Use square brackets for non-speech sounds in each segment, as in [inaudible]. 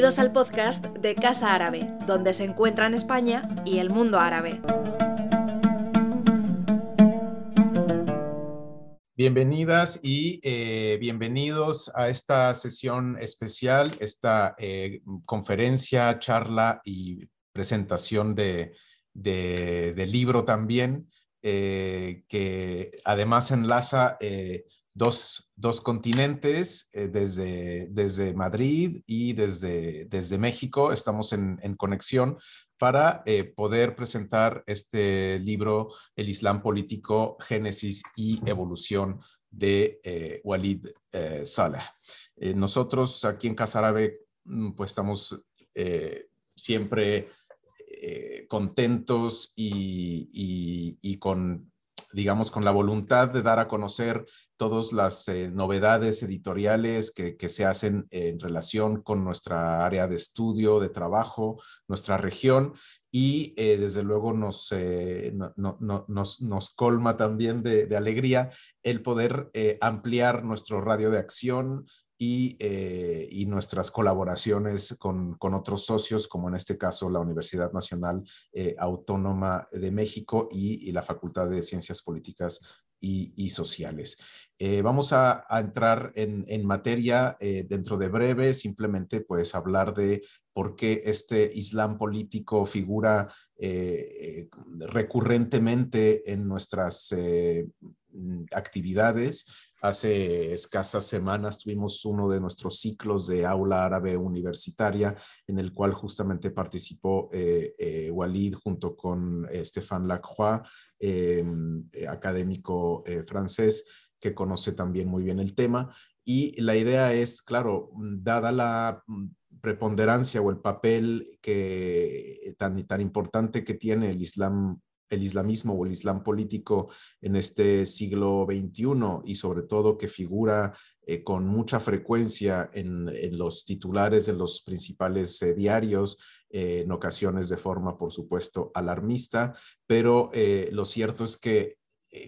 Bienvenidos al podcast de Casa Árabe, donde se encuentran España y el mundo árabe. Bienvenidas y eh, bienvenidos a esta sesión especial, esta eh, conferencia, charla y presentación de, libro también, eh, que además enlaza dos, continentes, eh, desde, desde Madrid y desde, desde México. Estamos en, conexión para eh, poder presentar este libro, El Islam Político, Génesis y Evolución de eh, Walid Saleh. nosotros aquí en Casa Árabe, mm, pues estamos siempre contentos y con digamos, con la voluntad de dar a conocer todas las eh, novedades editoriales que, se hacen en relación con nuestra área de estudio, de trabajo, nuestra región. Y eh, desde luego nos, eh, nos, colma también de, alegría el poder ampliar nuestro radio de acción eh, y, nuestras colaboraciones con, otros socios, como en este caso la Universidad Nacional eh, Autónoma de México y, la Facultad de Ciencias Políticas y, Sociales. Eh, vamos a, entrar en, materia dentro de breve, simplemente pues hablar de por qué este Islam político figura recurrentemente en nuestras actividades Hace escasas semanas tuvimos uno de nuestros ciclos de aula árabe universitaria en el cual justamente participó eh, eh, Walid junto con eh, Stéphane Lacroix, académico francés que conoce también muy bien el tema. Y la idea es, claro, dada la preponderancia o el papel que, tan, tan importante que tiene el Islam el islamismo o el islam político en este siglo XXI y sobre todo que figura eh, con mucha frecuencia en, los titulares de los principales eh, diarios, eh, en ocasiones de forma, por supuesto, alarmista, pero lo cierto es que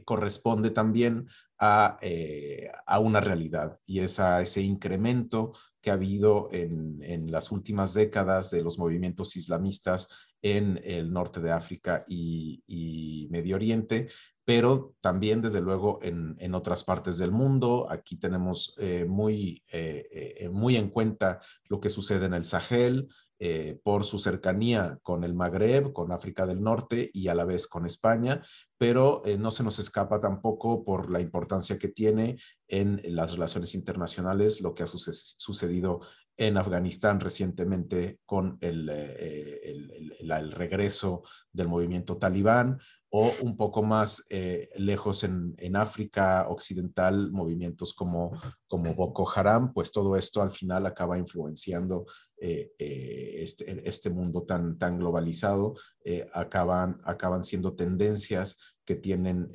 corresponde también a, a, una realidad y es a ese incremento que ha habido en, en las últimas décadas de los movimientos islamistas en el norte de África y, Medio Oriente, pero también desde luego en, otras partes del mundo. Aquí tenemos eh, muy, eh, eh, muy en cuenta lo que sucede en el Sahel, por su cercanía con el Magreb, con África del Norte y a la vez con España, pero no se nos escapa tampoco por la importancia que tiene en las relaciones internacionales lo que ha sucedido en Afganistán recientemente con el, eh, el, regreso del movimiento talibán o un poco más lejos en, en, África Occidental, movimientos como, como Boko Haram, pues todo esto al final acaba influenciando eh, eh, este, este, mundo tan, tan globalizado, eh, acaban, acaban siendo tendencias que tienen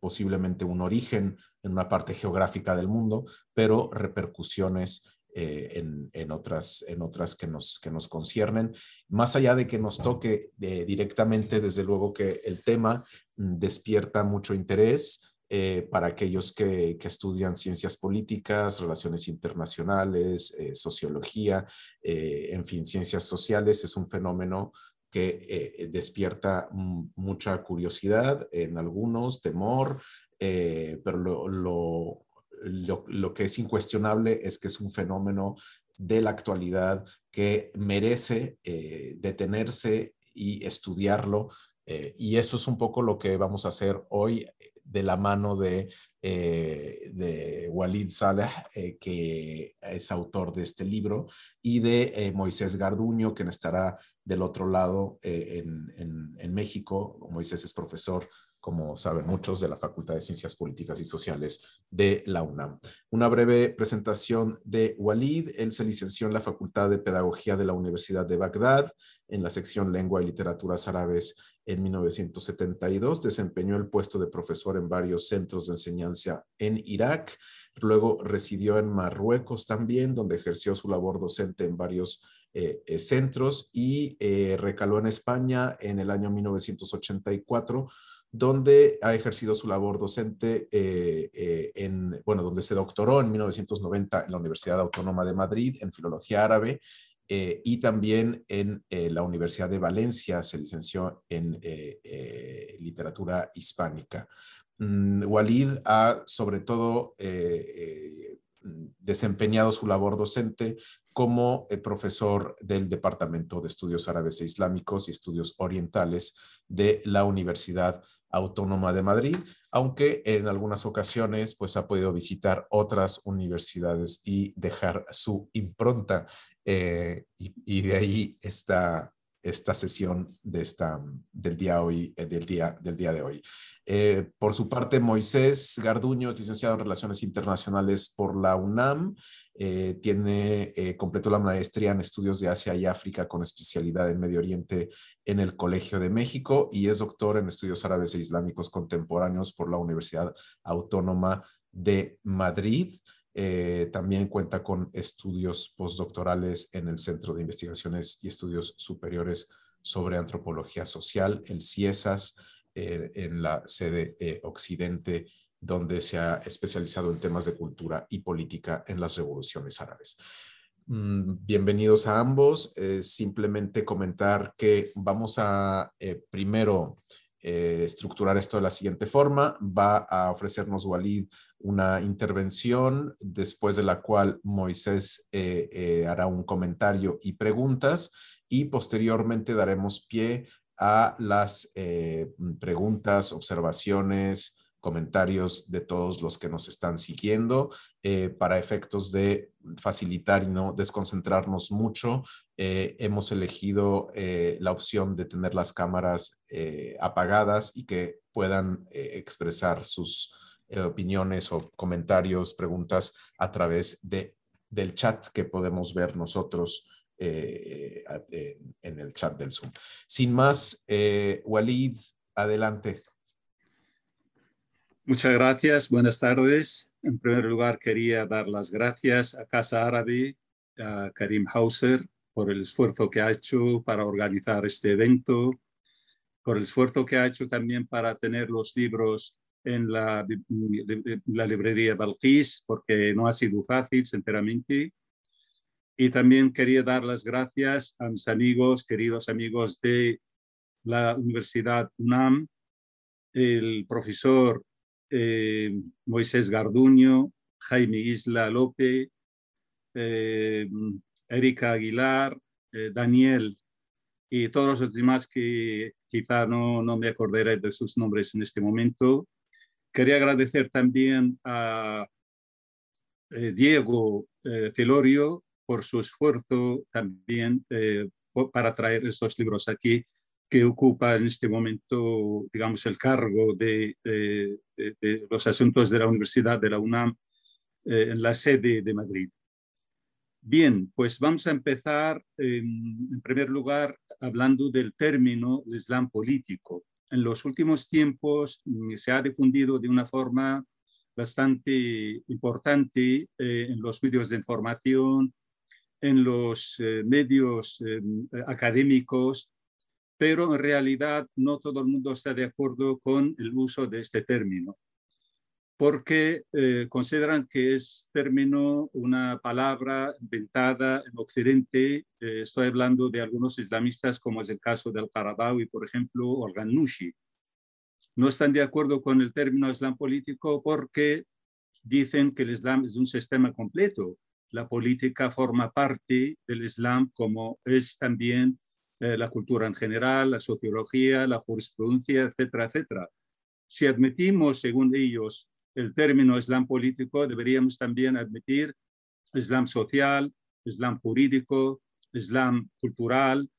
posiblemente un origen en una parte geográfica del mundo, pero repercusiones en, en, otras, en otras que nos, que nos conciernen. Más allá de que nos toque directamente, desde luego que el tema mm, despierta mucho interés, eh, para aquellos que, estudian ciencias políticas, relaciones internacionales, eh, sociología, eh, en fin, ciencias sociales, es un fenómeno que despierta mucha curiosidad en algunos, temor, pero lo, lo, que es incuestionable es que es un fenómeno de la actualidad que merece detenerse y estudiarlo y eso es un poco lo que vamos a hacer hoy de la mano de, eh, Walid Saleh, eh, que es autor de este libro, y de eh, Moisés Garduño, quien estará del otro lado en, México. Moisés es profesor como saben muchos, de la Facultad de Ciencias Políticas y Sociales de la UNAM. Una breve presentación de Walid. Él se licenció en la Facultad de Pedagogía de la Universidad de Bagdad, en la sección Lengua y Literaturas Árabes en 1972. Desempeñó el puesto de profesor en varios centros de enseñanza en Irak. Luego residió en Marruecos también, donde ejerció su labor docente en varios eh, eh, centros y eh, recaló en España en el año 1984 donde ha ejercido su labor docente eh, eh, en, bueno, donde se doctoró en 1990 en la Universidad Autónoma de Madrid en Filología Árabe y también en la Universidad de Valencia se licenció en literatura hispánica. Mm, Walid ha sobre todo desempeñado su labor docente como eh, profesor del Departamento de Estudios Árabes e Islámicos y Estudios Orientales de la Universidad Autónoma de Madrid, aunque en algunas ocasiones pues ha podido visitar otras universidades y dejar su impronta eh, y, de ahí esta, esta sesión de esta, del, día hoy, eh, del, día, del día de hoy. Eh, por su parte, Moisés Garduño es licenciado en Relaciones Internacionales por la UNAM. Eh, tiene, eh, completó la maestría en estudios de Asia y África con especialidad en Medio Oriente en el Colegio de México y es doctor en estudios árabes e islámicos contemporáneos por la Universidad Autónoma de Madrid. también cuenta con estudios postdoctorales en el Centro de Investigaciones y Estudios Superiores sobre Antropología Social, el CIESAS, eh, en la sede eh, Occidente, donde se ha especializado en temas de cultura y política en las revoluciones árabes. Mm, bienvenidos a ambos. Eh, simplemente comentar que vamos a primero estructurar esto de la siguiente forma. Va a ofrecernos Walid una intervención, después de la cual Moisés hará un comentario y preguntas y posteriormente daremos pie a las eh, preguntas, observaciones, comentarios de todos los que nos están siguiendo eh, para efectos de facilitar y no desconcentrarnos mucho. Eh, hemos elegido la opción de tener las cámaras apagadas y que puedan expresar sus opiniones o comentarios, preguntas a través de, del chat que podemos ver nosotros eh, en el chat del Zoom. Sin más, eh, Walid, adelante. Muchas gracias, buenas tardes. En primer lugar, quería dar las gracias a Casa Árabe, a Karim Hauser, por el esfuerzo que ha hecho para organizar este evento, por el esfuerzo que ha hecho también para tener los libros en la, la librería Balkis, porque no ha sido fácil, sinceramente. Y también quería dar las gracias a mis amigos, queridos amigos de la Universidad UNAM, el profesor eh, Moisés Garduño, Jaime Isla López, eh, Erika Aguilar, eh, Daniel y todos los demás que quizá no, no me acordaré de sus nombres en este momento. Quería agradecer también a Diego Celorio, por su esfuerzo también eh, para traer estos libros aquí, que ocupa en este momento, digamos, el cargo de, los asuntos de la Universidad de la UNAM eh, en la sede de Madrid. Bien, pues vamos a empezar en primer lugar hablando del término Islam político. En los últimos tiempos mm, se ha difundido de una forma bastante importante eh, en los medios de información, en los eh, medios eh, académicos, pero en realidad no todo el mundo está de acuerdo con el uso de este término, porque eh, consideran que es término una palabra inventada en Occidente. estoy hablando de algunos islamistas, como es el caso del Qaradawi, por ejemplo, o el Ghanouchi. No están de acuerdo con el término Islam político porque dicen que el Islam es un sistema completo la política forma parte del Islam como es también eh, la cultura en general, la sociología, la jurisprudencia, etcétera, etcétera. Si admitimos, según ellos, el término Islam político, deberíamos también admitir Islam social, Islam jurídico, Islam cultural,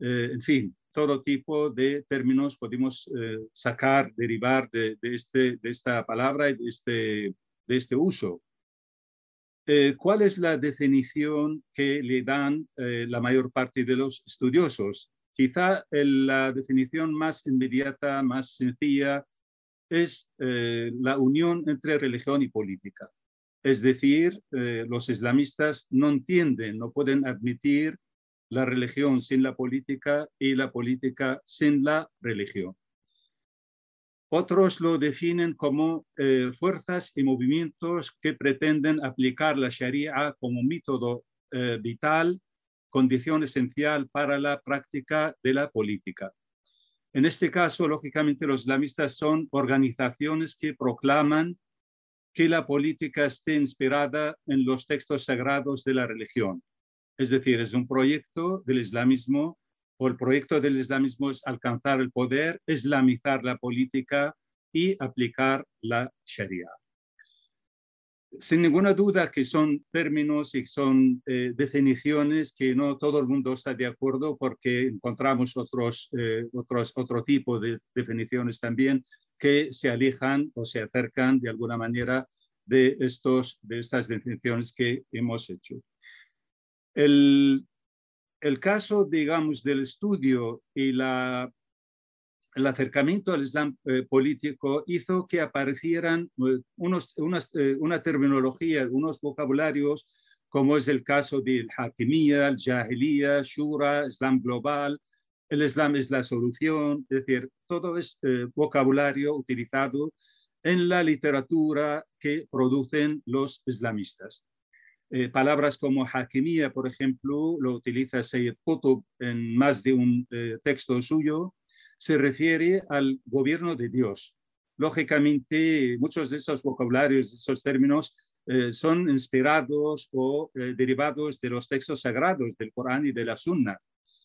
eh, en fin, todo tipo de términos podemos eh, sacar, derivar de, este, de esta palabra y de este, de este uso. Eh, ¿cuál es la definición que le dan eh, la mayor parte de los estudiosos? Quizá la definición más inmediata, más sencilla, es eh, la unión entre religión y política. Es decir, los islamistas no entienden, no pueden admitir la religión sin la política y la política sin la religión. Otros lo definen como eh, fuerzas y movimientos que pretenden aplicar la Sharia como método eh, vital condición esencial para la práctica de la política. En este caso, lógicamente, los islamistas son organizaciones que proclaman que la política esté inspirada en los textos sagrados de la religión. Es decir, es un proyecto del islamismo o el proyecto del islamismo es alcanzar el poder, islamizar la política y aplicar la sharia. Sin ninguna duda que son términos y son eh, definiciones que no todo el mundo está de acuerdo porque encontramos otros, eh, otros, otro tipo de definiciones también que se alejan o se acercan de alguna manera de, estos, de estas definiciones que hemos hecho. El, el caso, digamos, del estudio y el acercamiento al Islam eh, político hizo que aparecieran eh, eh, una terminología, unos vocabularios, como es el caso del Hakimiyya, el Jahiliya, Shura, Islam global, el Islam es la solución, es decir, todo es vocabulario utilizado en la literatura que producen los islamistas. Eh, palabras como hakimiyya, por ejemplo, lo utiliza Sayyid Qutb en más de un eh, texto suyo, se refiere al gobierno de Dios. Lógicamente, muchos de esos vocabularios, esos términos, eh, son inspirados o derivados de los textos sagrados del Corán y de la Sunna.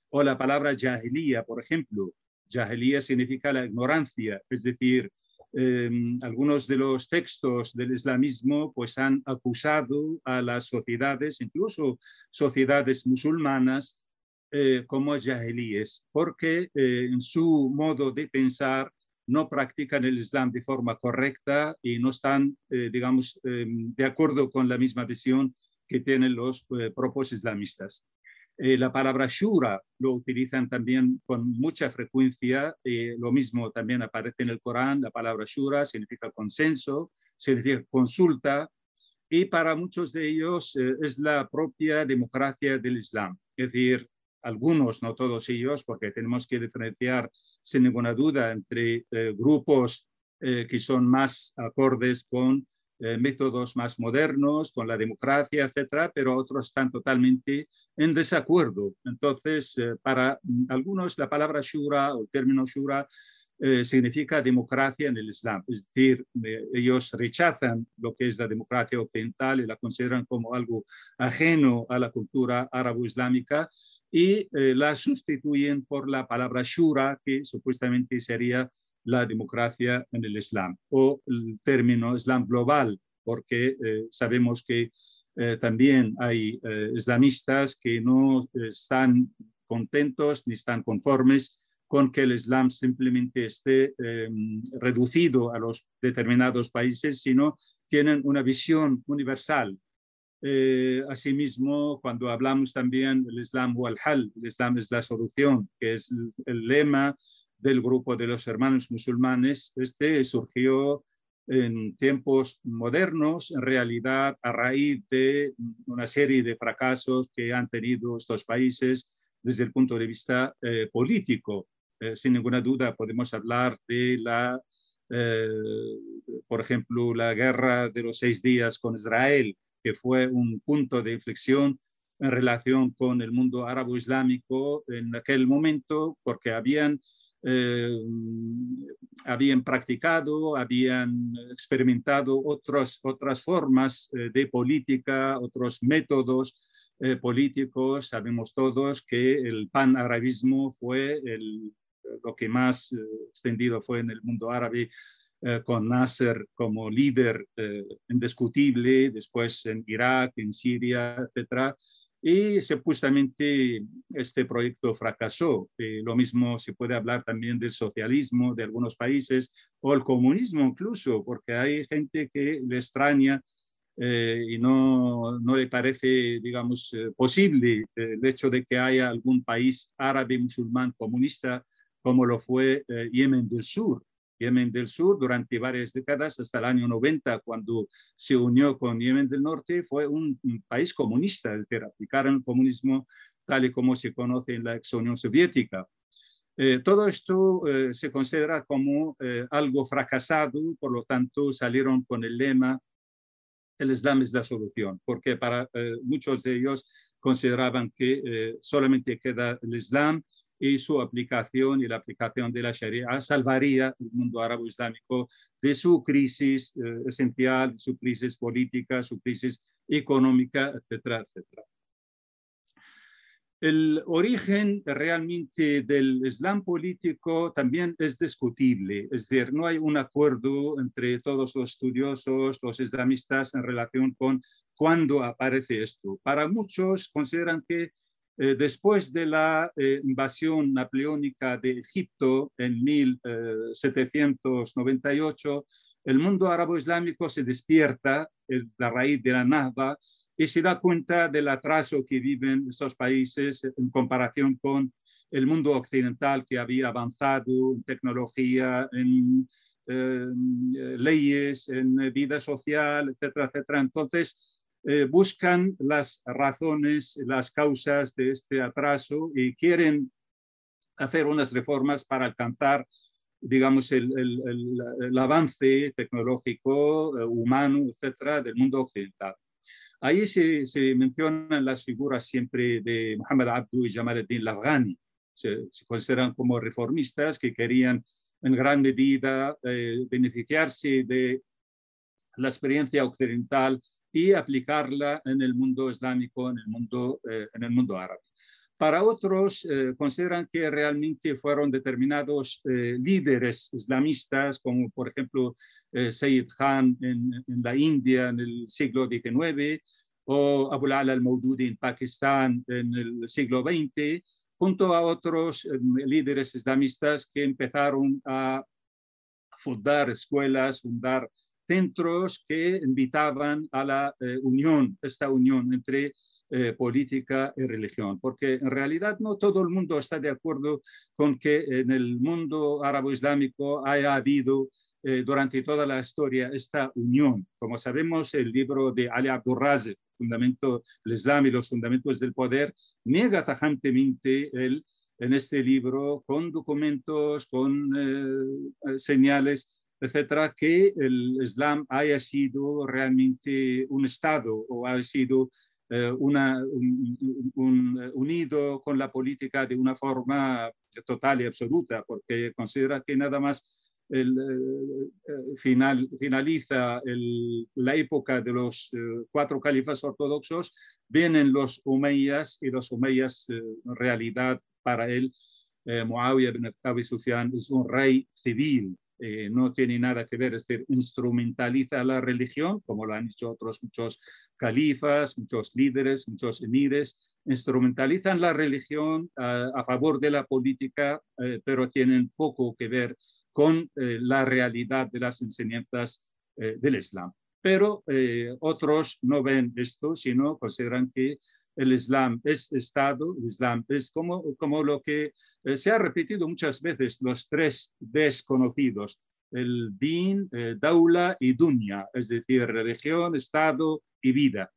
O la palabra jahiliya, por ejemplo. Jahiliya significa la ignorancia, es decir, Em, algunos de los textos del islamismo pues han acusado a las sociedades, incluso sociedades musulmanas, eh, como jahilíes, porque eh, en su modo de pensar no practican el Islam de forma correcta y no están, eh, digamos, em, de acuerdo con la misma visión que tienen los propios islamistas. Eh, la palabra shura lo utilizan también con mucha frecuencia. Eh, lo mismo también aparece en el Corán. La palabra shura significa consenso, significa consulta. Y para muchos de ellos eh, es la propia democracia del Islam. Es decir, algunos, no todos ellos, porque tenemos que diferenciar sin ninguna duda entre grupos que son más acordes con eh, métodos más modernos, con la democracia, etcétera, pero otros están totalmente en desacuerdo. Entonces, eh, para algunos la palabra shura o el término shura eh, significa democracia en el Islam, es decir, ellos rechazan lo que es la democracia occidental y la consideran como algo ajeno a la cultura árabo-islámica y la sustituyen por la palabra shura, que supuestamente sería la democracia en el Islam o el término Islam global, porque eh, sabemos que eh, también hay eh, islamistas que no están contentos ni están conformes con que el Islam simplemente esté em, reducido a los determinados países, sino tienen una visión universal. asimismo, cuando hablamos también del Islam o al-Hal, el Islam es la solución, que es el lema del grupo de los hermanos musulmanes. Este surgió en tiempos modernos, en realidad a raíz de una serie de fracasos que han tenido estos países desde el punto de vista eh, político. Eh, sin ninguna duda podemos hablar de la, eh, por ejemplo, la guerra de los seis días con Israel, que fue un punto de inflexión en relación con el mundo árabe-islámico en aquel momento, porque habían eh, habían practicado, habían experimentado otras otras formas eh, de política, otros métodos eh, políticos. Sabemos todos que el pan-arabismo fue el, lo que más extendido fue en el mundo árabe, con Nasser como líder indiscutible, después en Irak, en Siria, etcétera y supuestamente este proyecto fracasó. Eh, lo mismo se puede hablar también del socialismo de algunos países o el comunismo incluso, porque hay gente que le extraña eh, y no, no, le parece, digamos, eh, posible el hecho de que haya algún país árabe musulmán comunista como lo fue Yemen del Sur. Yemen del Sur durante varias décadas, hasta el año 90, cuando se unió con Yemen del Norte, fue un, país comunista, es decir, aplicaron el comunismo tal y como se conoce en la ex Unión Soviética. Eh, todo esto eh, se considera como eh, algo fracasado, por lo tanto salieron con el lema el Islam es la solución, porque para muchos de ellos consideraban que solamente queda el Islam y su aplicación y la aplicación de la Sharia salvaría el mundo árabe islámico de su crisis esencial, su crisis política, su crisis económica, etcétera, etcétera. El origen realmente del Islam político también es discutible, es decir, no hay un acuerdo entre todos los estudiosos, los islamistas en relación con cuándo aparece esto. Para muchos consideran que eh, después de la eh, invasión napoleónica de Egipto en 1798, el mundo árabe islámico se despierta, la raíz de la nada, y se da cuenta del atraso que viven estos países en comparación con el mundo occidental que había avanzado en tecnología, en, leyes, en vida social, etcétera, etcétera. Entonces, eh, buscan las razones, las causas de este atraso y quieren hacer unas reformas para alcanzar, digamos, el, el avance tecnológico, eh, humano, etcétera, del mundo occidental. Ahí se, mencionan las figuras siempre de Muhammad Abdu y Jamal al-Din Lafghani. Se, consideran como reformistas que querían en gran medida eh, beneficiarse de la experiencia occidental y aplicarla en el mundo islámico, en el mundo, eh, en el mundo árabe. Para otros, eh, consideran que realmente fueron determinados líderes islamistas, como por ejemplo eh, Sayyid Khan en, la India en el siglo XIX o Abu Ala al-Maududi en Pakistán en el siglo XX, junto a otros eh, líderes islamistas que empezaron a fundar escuelas, fundar centros que invitaban a la eh, unión, esta unión entre política y religión, porque en realidad no todo el mundo está de acuerdo con que en el mundo árabe-islámico haya habido eh, durante toda la historia esta unión. Como sabemos, el libro de Ali Abdurraz, Fundamento del Islam y los Fundamentos del Poder, niega tajantemente el, en este libro, con documentos, con eh, señales, etcétera, que el Islam haya sido realmente un Estado o haya sido eh, una, unido con la política de una forma total y absoluta, porque considera que nada más el, eh, eh, final, finaliza la época de los eh, cuatro califas ortodoxos, vienen los Umayyas y los Umayyas en realidad para él, Muawiyah ibn Abi Sufyan es un rey civil, no tiene nada que ver, es decir, instrumentaliza la religión, como lo han hecho otros muchos califas, muchos líderes, muchos emires, instrumentalizan la religión a, favor de la política, pero tienen poco que ver con eh, la realidad de las enseñanzas eh, del Islam. Pero eh, otros no ven esto, sino consideran que el Islam es Estado, el Islam es como, como lo que se ha repetido muchas veces, los tres desconocidos, el din, daula y dunya, es decir, religión, Estado y vida.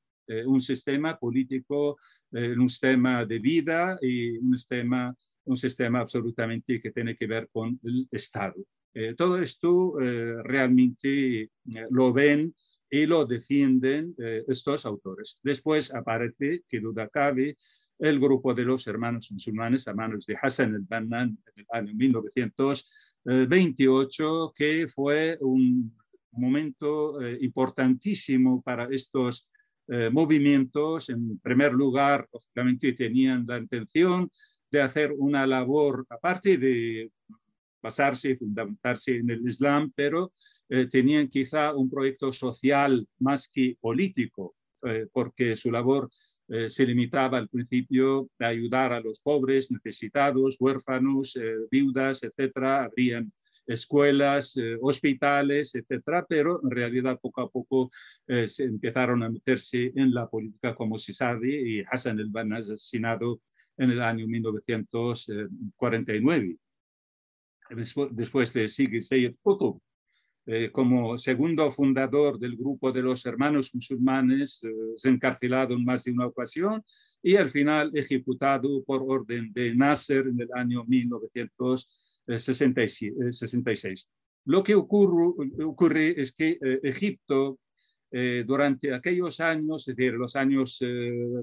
un sistema político, un sistema de vida y un sistema un sistema absolutamente que tiene que ver con el Estado. Eh, todo esto eh, realmente eh, lo ven y lo defienden estos autores. Después aparece, que duda cabe, el grupo de los hermanos musulmanes a manos de Hassan el-Banna en el año 1928, que fue un momento importantísimo para estos movimientos. En primer lugar, obviamente tenían la intención de hacer una labor, aparte de basarse y fundamentarse en el Islam, pero eh, tenían quizá un proyecto social más que político, eh, porque su labor eh, se limitaba al principio a ayudar a los pobres, necesitados, huérfanos, viudas, etcétera. Habrían escuelas, hospitales, etcétera, pero en realidad poco a poco se empezaron a meterse en la política, como se sabe, y Hassan el-Banna asesinado en el año 1949. Después, le sigue Sayyid Qutb, eh, como segundo fundador del grupo de los hermanos musulmanes, eh, encarcelado en más de una ocasión y al final ejecutado por orden de Nasser en el año 1966. Lo que ocurre, ocurre es que Egipto durante aquellos años, es decir, los años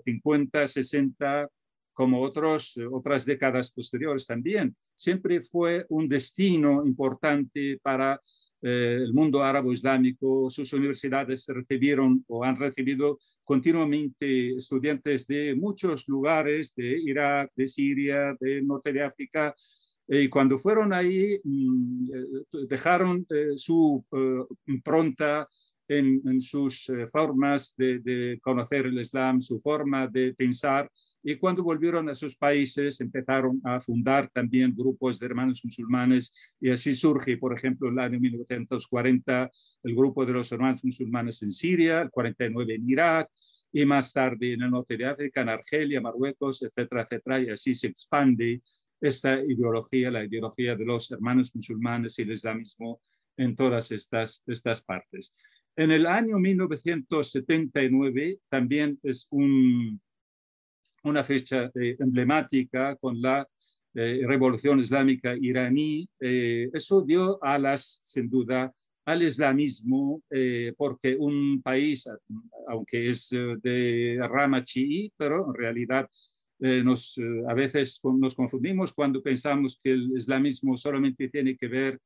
50, 60, como otros, otras décadas posteriores también, siempre fue un destino importante para eh, el mundo árabe islámico. Sus universidades recibieron o han recibido continuamente estudiantes de muchos lugares, de Irak, de Siria, del norte de África, y cuando fueron ahí mm, eh, dejaron eh, su impronta en, en sus formas de, de, conocer el Islam, su forma de pensar, y cuando volvieron a sus países empezaron a fundar también grupos de hermanos musulmanes y así surge, por ejemplo, el año 1940 el grupo de los hermanos musulmanes en Siria, el 49 en Irak y más tarde en el norte de África, en Argelia, Marruecos, etcétera, etcétera, y así se expande esta ideología, la ideología de los hermanos musulmanes y el islamismo en todas estas, estas partes. En el año 1979 también es un, una fecha eh, emblemática con la eh, revolución islámica iraní. Eh, eso dio alas, sin duda, al islamismo, porque un país, aunque es de rama chií, pero en realidad nos, a veces nos confundimos cuando pensamos que el islamismo solamente tiene que ver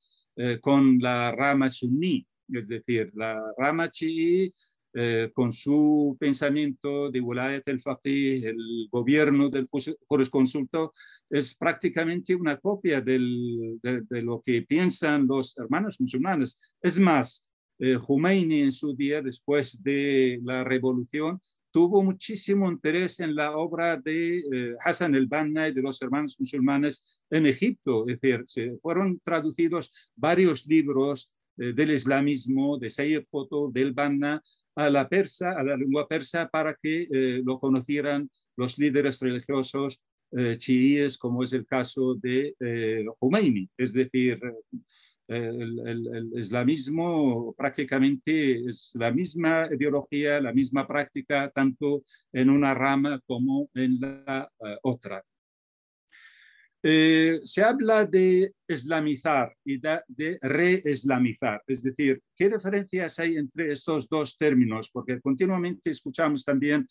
con la rama suní, es decir, la rama chií eh, con su pensamiento de Wilayat el-Faqih, el gobierno del jurisconsulto, es prácticamente una copia de, lo que piensan los hermanos musulmanes. Es más, eh, Khomeini en su día, después de la revolución, tuvo muchísimo interés en la obra de eh, Hassan el-Banna y de los hermanos musulmanes en Egipto. Es decir, se fueron traducidos varios libros del islamismo, de Sayyid Qutb, del Banna, a la persa, a la lengua persa, para que eh, lo conocieran los líderes religiosos eh, chiíes, como es el caso de eh, Khomeini. Es decir, el, el, islamismo prácticamente es la misma ideología, la misma práctica, tanto en una rama como en la otra. Eh, se habla de islamizar y de, reislamizar, es decir, ¿qué diferencias hay entre estos dos términos? Porque continuamente escuchamos también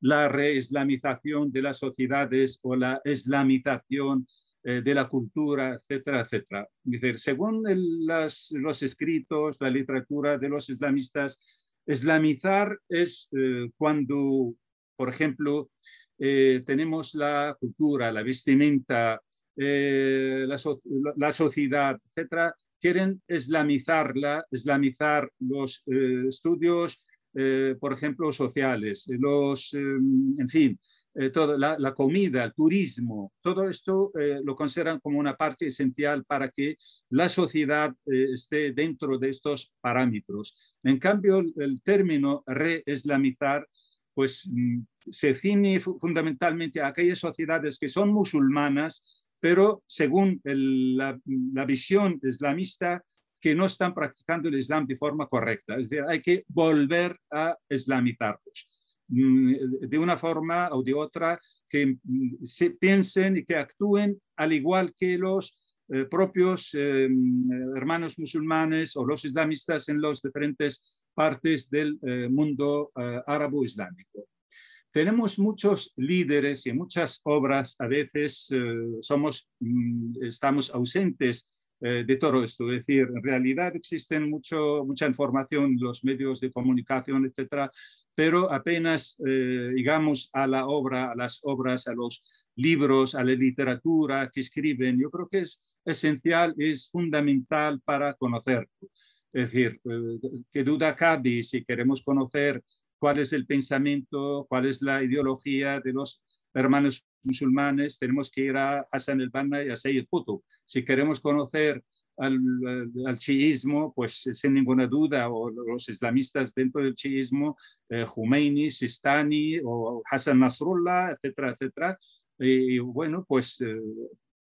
la reislamización de las sociedades o la islamización eh, de la cultura, etcétera, etcétera. Decir, según los escritos, la literatura de los islamistas, islamizar es eh, cuando, por ejemplo, tenemos la cultura, la vestimenta, eh, la, sociedad, etcétera, quieren islamizarla, islamizar los eh, estudios, eh, por ejemplo, sociales, los, en fin, toda la, comida, el turismo, todo esto lo consideran como una parte esencial para que la sociedad esté dentro de estos parámetros. En cambio, el, término re-islamizar pues mm, se ciñe fundamentalmente a aquellas sociedades que son musulmanas, pero según la, visión islamista, que no están practicando el Islam de forma correcta. Es decir, hay que volver a islamizarlos mm, de una forma o de otra, que mm, se piensen y que actúen al igual que los eh, propios eh, hermanos musulmanes o los islamistas en las diferentes partes del eh, mundo árabe-islámico tenemos muchos líderes y muchas obras, a veces eh, somos, mm, estamos ausentes eh, de todo esto. Es decir, en realidad existen mucho, mucha información los medios de comunicación, etcétera, pero apenas eh, digamos a la obra, a las obras, a los libros, a la literatura que escriben, yo creo que es esencial, es fundamental para conocerlo. Es decir, qué duda cabe si queremos conocer cuál es el pensamiento, cuál es la ideología de los hermanos musulmanes, tenemos que ir a Hassan el-Banna y a Sayyid Qutb. Si queremos conocer al, al, chiismo, pues sin ninguna duda, o los islamistas dentro del chiismo, eh, Khomeini, Sistani o Hassan Nasrullah, etcétera, etcétera. Y, bueno, pues eh,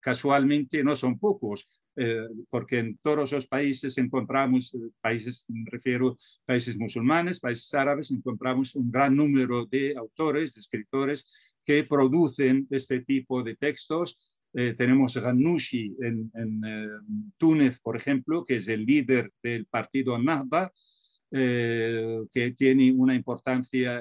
casualmente no son pocos. Eh, porque en todos los países encontramos, eh, países, me refiero países musulmanes, países árabes, encontramos un gran número de autores, de escritores que producen este tipo de textos. Eh, tenemos Ghanouchi en, en Túnez, por ejemplo, que es el líder del partido Nahda, que tiene una importancia,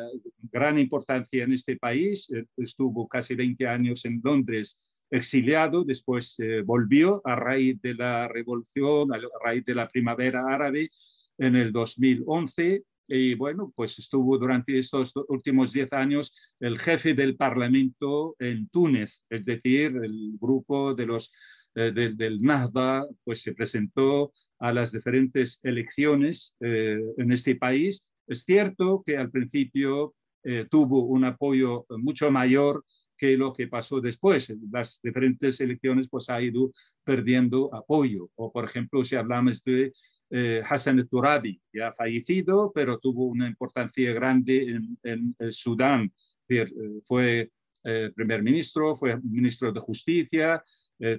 gran importancia en este país. Estuvo casi 20 años en Londres exiliado, después volvió a raíz de la revolución, a raíz de la primavera árabe en el 2011 y bueno, pues estuvo durante estos últimos 10 años el jefe del Parlamento en Túnez, es decir, el grupo de los, eh, del Nahda, pues se presentó a las diferentes elecciones eh, en este país. Es cierto que al principio eh, tuvo un apoyo mucho mayor que lo que pasó después. Las diferentes elecciones pues ha ido perdiendo apoyo. O por ejemplo, si hablamos de eh, Hassan Turabi, ya ha fallecido, pero tuvo una importancia grande en, Sudán. Eh, fue eh, primer ministro, fue ministro de Justicia,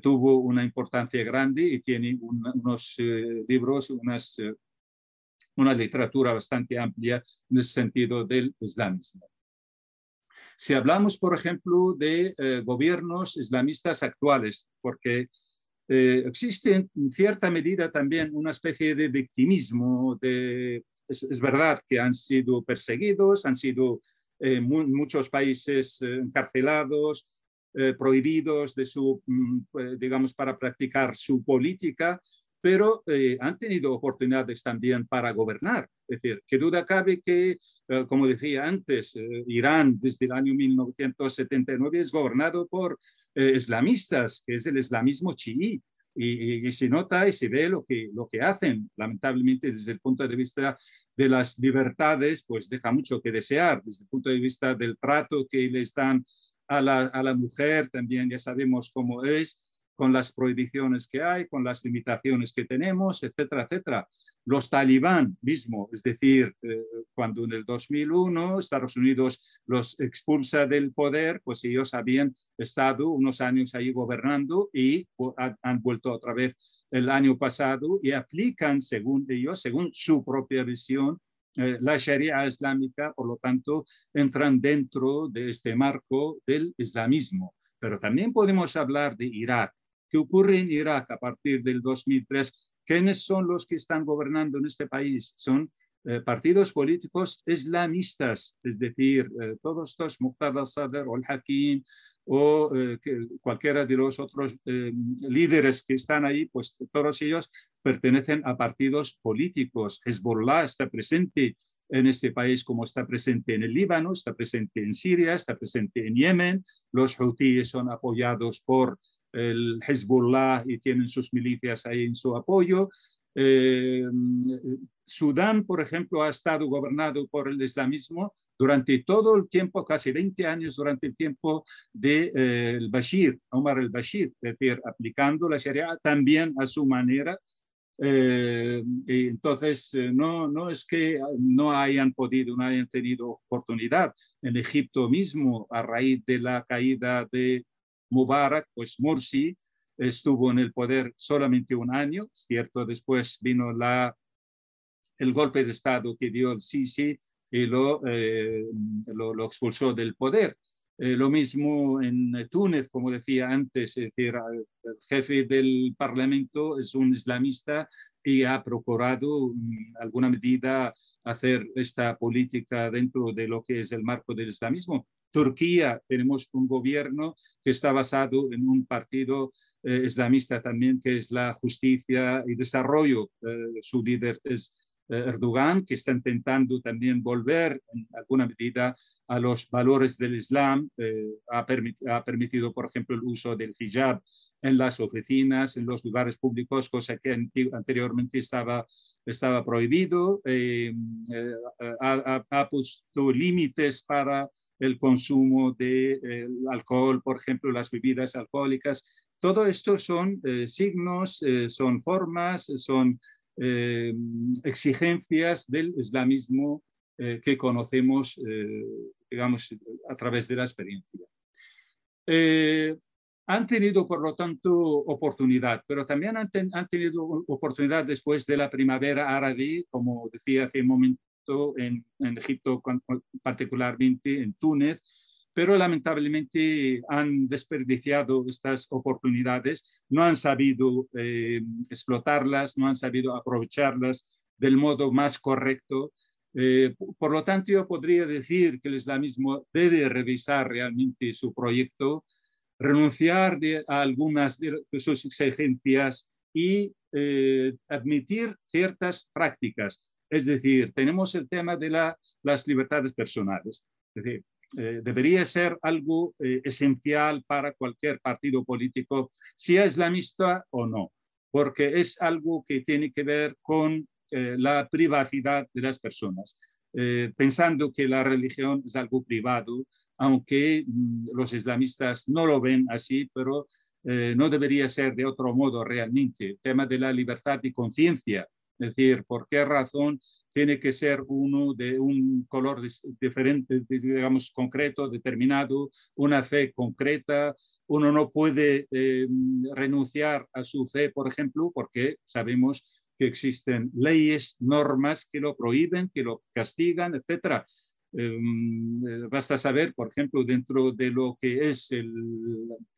tuvo una importancia grande y tiene unos libros, unas, una literatura bastante amplia en el sentido del islamismo. Si hablamos, por ejemplo, de gobiernos islamistas actuales, porque eh, existe en cierta medida también una especie de victimismo. De, es, verdad que han sido perseguidos, han sido eh, muchos países eh, encarcelados, prohibidos de su, mm, pues, digamos, para practicar su política, pero han tenido oportunidades también para gobernar. Es decir, qué duda cabe que, como decía antes, Irán desde el año 1979 es gobernado por eh, islamistas, que es el islamismo chií. Y, se nota y se ve lo que, lo que hacen. Lamentablemente, desde el punto de vista de las libertades, pues deja mucho que desear. Desde el punto de vista del trato que les dan a la, a la mujer, también ya sabemos cómo es con las prohibiciones que hay, con las limitaciones que tenemos, etcétera, etcétera. Los talibán mismo, es decir, eh, cuando en el 2001 Estados Unidos los expulsa del poder, pues ellos habían estado unos años ahí gobernando y han vuelto otra vez el año pasado y aplican, según ellos, según su propia visión, eh, la Sharia islámica, por lo tanto, entran dentro de este marco del islamismo. Pero también podemos hablar de Irak, ¿Qué ocurre en Irak a partir del 2003? ¿Quiénes son los que están gobernando en este país? Son eh, partidos políticos islamistas, es decir, eh, todos estos Muqtada Sadr Al-Hakim o eh, cualquiera de los otros líderes que están ahí, pues todos ellos pertenecen a partidos políticos. Hezbollah está presente en este país como está presente en el Líbano, está presente en Siria, está presente en Yemen. Los hutíes son apoyados por el Hezbollah y tienen sus milicias ahí en su apoyo. Eh, Sudán, por ejemplo, ha estado gobernado por el islamismo durante todo el tiempo, casi 20 años, durante el tiempo de eh, el Bashir, Omar el-Bashir, es decir, aplicando la Sharia también a su manera. Eh, y entonces, no, no es que no hayan podido, no hayan tenido oportunidad. En Egipto mismo, a raíz de la caída de Mubarak, pues Morsi, estuvo en el poder solamente un año, cierto, después vino la, el golpe de Estado que dio el Sisi y lo, eh, lo, expulsó del poder. Eh, lo mismo en Túnez, como decía antes, es decir, el jefe del Parlamento es un islamista y ha procurado en alguna medida hacer esta política dentro de lo que es el marco del islamismo. Turquía tenemos un gobierno que está basado en un partido eh, islamista también, que es la justicia y desarrollo. Eh, su líder es eh, Erdogan, que está intentando también volver en alguna medida a los valores del Islam. Ha, permitido, por ejemplo, el uso del hijab en las oficinas, en los lugares públicos, cosa que anteriormente estaba estaba prohibido, ha, puesto límites para el consumo de eh, alcohol, por ejemplo, las bebidas alcohólicas. Todo esto son eh, signos, eh, son formas, son exigencias del islamismo que conocemos, digamos, a través de la experiencia. han tenido, por lo tanto, oportunidad, pero también han, han tenido oportunidad después de la primavera árabe, como decía hace un momento en, Egipto, particularmente en Túnez, pero lamentablemente han desperdiciado estas oportunidades, no han sabido eh, explotarlas, no han sabido aprovecharlas del modo más correcto. Eh, por lo tanto, yo podría decir que el islamismo debe revisar realmente su proyecto, renunciar a algunas de sus exigencias y eh, admitir ciertas prácticas. Es decir, tenemos el tema de las libertades personales. Es eh, debería ser algo esencial para cualquier partido político, sea islamista o no, porque es algo que tiene que ver con eh, la privacidad de las personas, eh, pensando que la religión es algo privado, aunque mm, los islamistas no lo ven así, pero eh, no debería ser de otro modo realmente. El tema de la libertad de conciencia, es decir, por qué razón tiene que ser uno de un color diferente, digamos, concreto, determinado, una fe concreta. Uno no puede renunciar a su fe, por ejemplo, porque sabemos que existen leyes, normas que lo prohíben, que lo castigan, etc. Em, eh, basta saber, por ejemplo, dentro de lo que es el,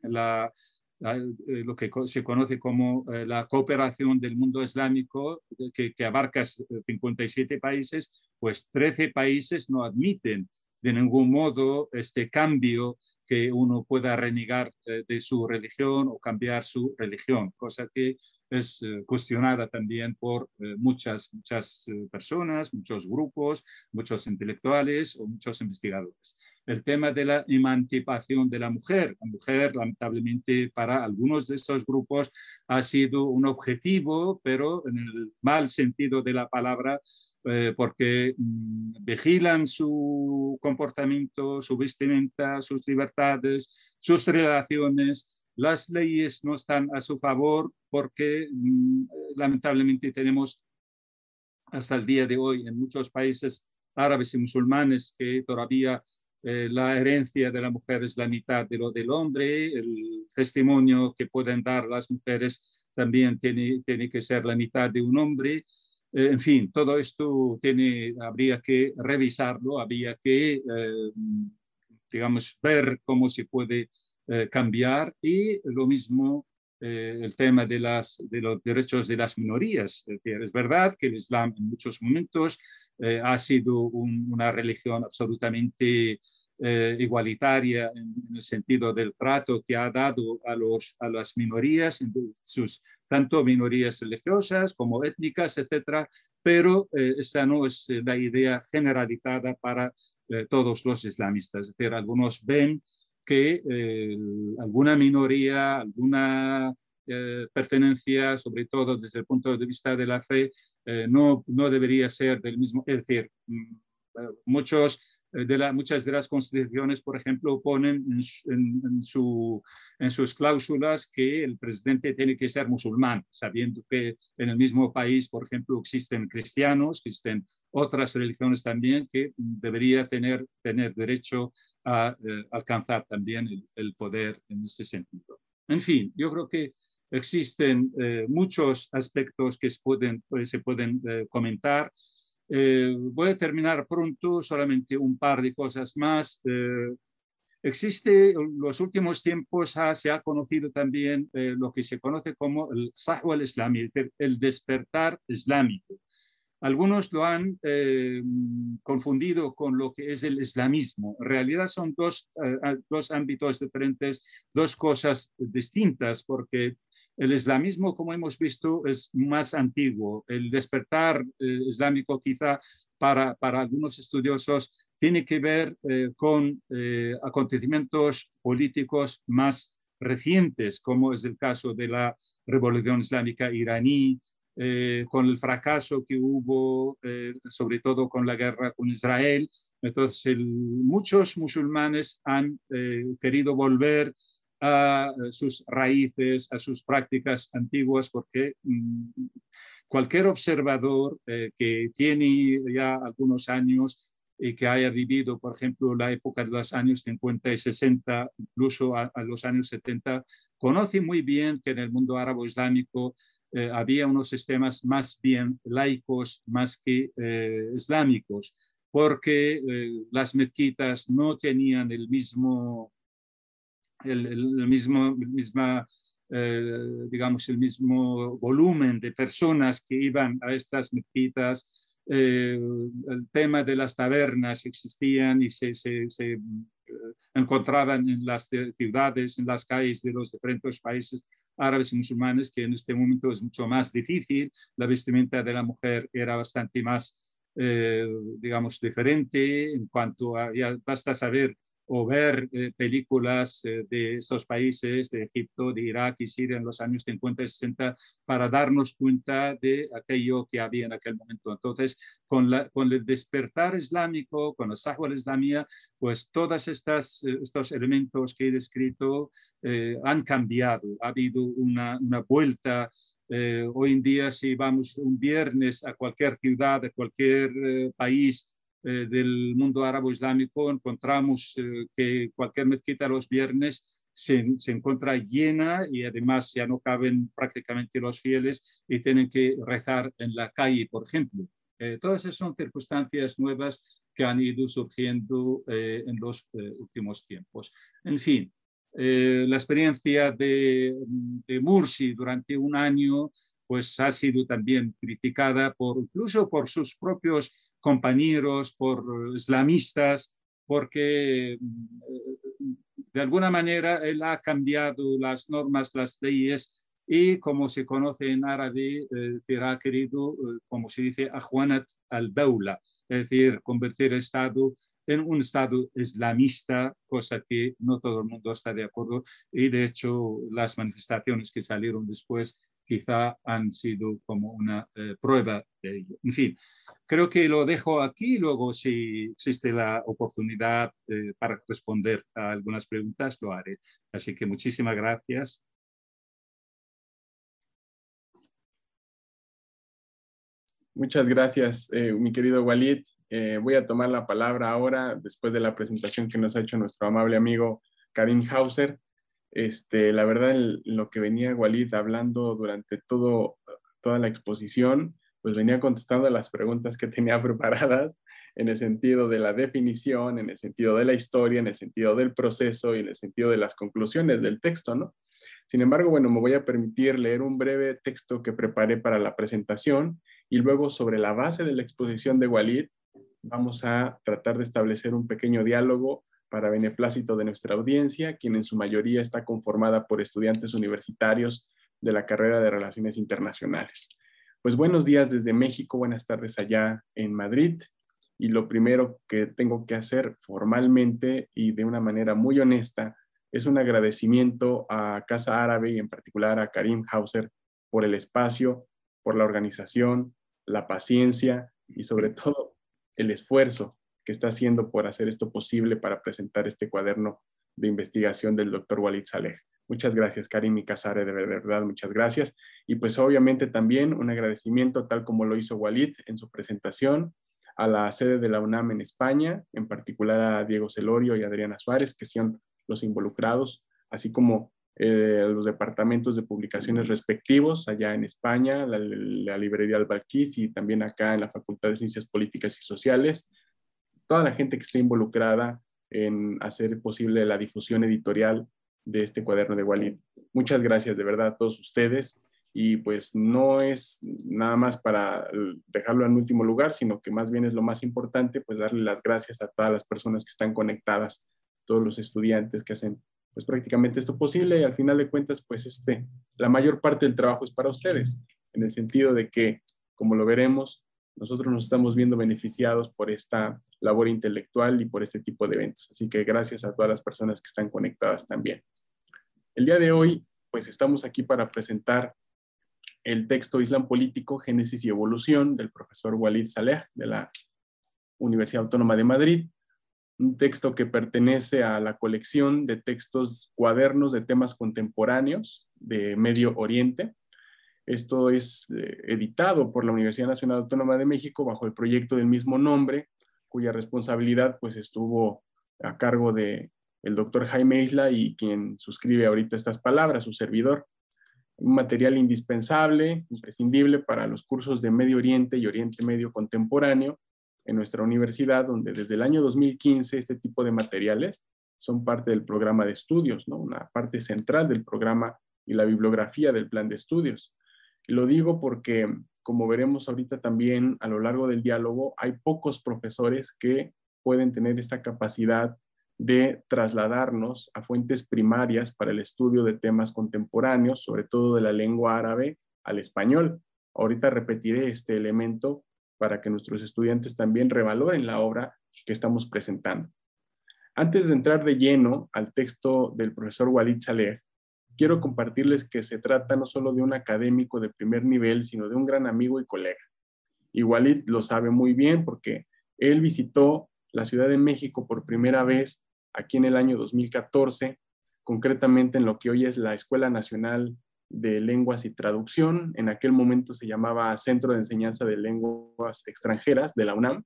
la, eh, lo que se conoce como eh, la cooperación del mundo islámico, que, que, abarca 57 países, pues 13 países no admiten de ningún modo este cambio que uno pueda renegar de su religión o cambiar su religión, cosa que es eh, cuestionada también por eh, muchas, muchas eh, personas, muchos grupos, muchos intelectuales o muchos investigadores. El tema de la emancipación de la mujer. La mujer, lamentablemente, para algunos de estos grupos ha sido un objetivo, pero en el mal sentido de la palabra, porque mm, vigilan su comportamiento, su vestimenta, sus libertades, sus relaciones, las leyes no están a su favor porque mm, lamentablemente tenemos hasta el día de hoy en muchos países árabes y musulmanes que todavía eh, la herencia de la mujer es la mitad de lo del hombre, el testimonio que pueden dar las mujeres también tiene, tiene que ser la mitad de un hombre. Eh, en fin, todo esto tiene, habría que revisarlo, habría que, eh, digamos, ver cómo se puede eh, cambiar y lo mismo eh, el tema de, las, de los derechos de las minorías. Es, decir, es verdad que el Islam en muchos momentos eh, ha sido una religión absolutamente igualitaria en, el sentido del trato que ha dado a, los, a las minorías, sus, tanto minorías religiosas como étnicas, etcétera, pero esta no es la idea generalizada para todos los islamistas. Es decir, algunos ven que eh, alguna minoría, alguna eh, pertenencia, sobre todo desde el punto de vista de la fe, eh, no, no debería ser del mismo. Es decir, mm, muchos de la, muchas de las constituciones, por ejemplo, ponen en, su, en, sus cláusulas que el presidente tiene que ser musulmán, sabiendo que en el mismo país, por ejemplo, existen cristianos, existen otras religiones también que debería tener, tener derecho a eh, alcanzar también el, poder en ese sentido. En fin, yo creo que existen eh, muchos aspectos que se pueden, pues, se pueden eh, comentar. voy a terminar pronto, solamente un par de cosas más. existe, en los últimos tiempos se ha conocido también lo que se conoce como el sahwa al-islami, el despertar islámico. Algunos lo han eh, confundido con lo que es el islamismo. En realidad son dos, eh, dos ámbitos diferentes, dos cosas distintas, porque el islamismo, como hemos visto, es más antiguo. El despertar eh, islámico quizá para, algunos estudiosos tiene que ver con acontecimientos políticos más recientes, como es el caso de la revolución islámica iraní, eh, con el fracaso que hubo, eh, sobre todo con la guerra con Israel. Entonces, muchos musulmanes han eh, querido volver a sus raíces, a sus prácticas antiguas, porque mm, cualquier observador que tiene ya algunos años y que haya vivido, por ejemplo, la época de los años 50 y 60, incluso a, a los años 70, conoce muy bien que en el mundo árabe islámico eh, había unos sistemas más bien laicos más que eh, islámicos, porque eh, las mezquitas no tenían el mismo, el, mismo, misma digamos, el mismo volumen de personas que iban a estas mezquitas. el tema de las tabernas existían y se, se, se encontraban en las ciudades, en las calles de los diferentes países árabes y musulmanes, que en este momento es mucho más difícil. La vestimenta de la mujer era bastante más, eh, digamos, diferente en cuanto a, ya basta saber o ver eh, películas eh, de estos países, de Egipto, de Irak y Siria en los años 50 y 60, para darnos cuenta de aquello que había en aquel momento. Entonces, con, la, con el despertar islámico, con la sahwa islamía, pues todos eh, estos elementos que he descrito han cambiado. Ha habido una, una vuelta hoy en día, si vamos un viernes a cualquier ciudad, a cualquier país, eh, del mundo árabe islámico encontramos eh, que cualquier mezquita los viernes se, se, encuentra llena y además ya no caben prácticamente los fieles y tienen que rezar en la calle, por ejemplo. Eh, todas esas son circunstancias nuevas que han ido surgiendo en los últimos tiempos. En fin, la experiencia de, de Mursi durante un año pues ha sido también criticada por incluso por sus propios compañeros, por islamistas, porque eh, de alguna manera él ha cambiado las normas, las leyes y como se conoce en árabe, eh, ha querido, eh, como se dice, ajuanat al-dawla, es decir, convertir el Estado en un Estado islamista, cosa que no todo el mundo está de acuerdo y de hecho las manifestaciones que salieron después quizá han sido como una eh, prueba de ello. En fin, creo que lo dejo aquí, luego si existe la oportunidad eh, para responder a algunas preguntas, lo haré. Así que muchísimas gracias. Muchas gracias, eh, mi querido Walid. voy a tomar la palabra ahora, después de la presentación que nos ha hecho nuestro amable amigo Karim Hauser. Este, la verdad, lo que venía Walid hablando durante todo, toda la exposición, pues venía contestando las preguntas que tenía [laughs] preparadas en el sentido de la definición, en el sentido de la historia, en el sentido del proceso y en el sentido de las conclusiones del texto, ¿no? Sin embargo, bueno, me voy a permitir leer un breve texto que preparé para la presentación y luego sobre la base de la exposición de Walid vamos a tratar de establecer un pequeño diálogo para beneplácito de nuestra audiencia, quien en su mayoría está conformada por estudiantes universitarios de la carrera de Relaciones Internacionales. Pues buenos días desde México, buenas tardes allá en Madrid. Y lo primero que tengo que hacer formalmente y de una manera muy honesta es un agradecimiento a Casa Árabe y en particular a Karim Hauser por el espacio, por la organización, la paciencia y sobre todo el esfuerzo que está haciendo por hacer esto posible para presentar este cuaderno de investigación del doctor Walid Saleh. Muchas gracias, Karim y Casare, de verdad, muchas gracias. Y pues obviamente también un agradecimiento, tal como lo hizo Walid en su presentación, a la sede de la UNAM en España, en particular a Diego Celorio y Adriana Suárez, que son los involucrados, así como eh, los departamentos de publicaciones respectivos allá en España, la, librería Albalquís y también acá en la Facultad de Ciencias Políticas y Sociales, toda la gente que esté involucrada en hacer posible la difusión editorial de este cuaderno de Walid. Muchas gracias de verdad a todos ustedes y pues no es nada más para dejarlo en último lugar, sino que más bien es lo más importante, pues darle las gracias a todas las personas que están conectadas, todos los estudiantes que hacen pues prácticamente esto posible y al final de cuentas pues este, la mayor parte del trabajo es para ustedes, en el sentido de que, como lo veremos, nosotros nos estamos viendo beneficiados por esta labor intelectual y por este tipo de eventos. Así que gracias a todas las personas que están conectadas también. El día de hoy, pues estamos aquí para presentar el texto Islam Político, Génesis y Evolución del profesor Walid Saleh de la Universidad Autónoma de Madrid, un texto que pertenece a la colección de textos cuadernos de temas contemporáneos de Medio Oriente, esto es eh, editado por la Universidad Nacional Autónoma de México bajo el proyecto del mismo nombre, cuya responsabilidad pues estuvo a cargo de el doctor Jaime Isla y quien suscribe ahorita estas palabras, su servidor. Un material indispensable, imprescindible para los cursos de Medio Oriente y Oriente Medio Contemporáneo en nuestra universidad, donde desde el año 2015 este tipo de materiales son parte del programa de estudios, ¿no? una parte central del programa y la bibliografía del plan de estudios. Lo digo porque, como veremos ahorita también a lo largo del diálogo, hay pocos profesores que pueden tener esta capacidad de trasladarnos a fuentes primarias para el estudio de temas contemporáneos, sobre todo de la lengua árabe al español. Ahorita repetiré este elemento para que nuestros estudiantes también revaloren la obra que estamos presentando. Antes de entrar de lleno al texto del profesor Walid Saleh, quiero compartirles que se trata no solo de un académico de primer nivel, sino de un gran amigo y colega. Y Walid lo sabe muy bien porque él visitó la Ciudad de México por primera vez aquí en el año 2014, concretamente en lo que hoy es la Escuela Nacional de Lenguas y Traducción. En aquel momento se llamaba Centro de Enseñanza de Lenguas Extranjeras de la UNAM.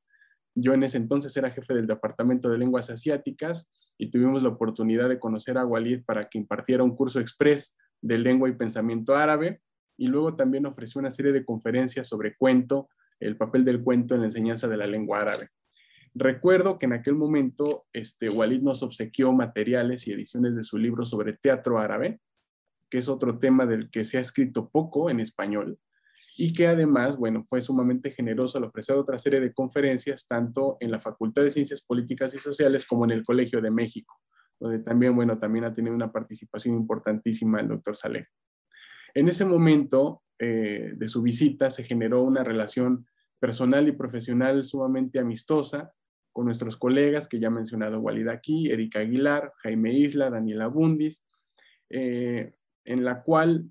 Yo en ese entonces era jefe del Departamento de Lenguas Asiáticas y tuvimos la oportunidad de conocer a Walid para que impartiera un curso express de lengua y pensamiento árabe y luego también ofreció una serie de conferencias sobre cuento, el papel del cuento en la enseñanza de la lengua árabe. Recuerdo que en aquel momento este, Walid nos obsequió materiales y ediciones de su libro sobre teatro árabe, que es otro tema del que se ha escrito poco en español, y que además, bueno, fue sumamente generoso al ofrecer otra serie de conferencias, tanto en la Facultad de Ciencias Políticas y Sociales como en el Colegio de México, donde también, bueno, también ha tenido una participación importantísima el doctor Saleh. En ese momento eh, de su visita se generó una relación personal y profesional sumamente amistosa, con nuestros colegas que ya ha mencionado Walid aquí, Erika Aguilar, Jaime Isla, Daniela Bundis, eh, en la cual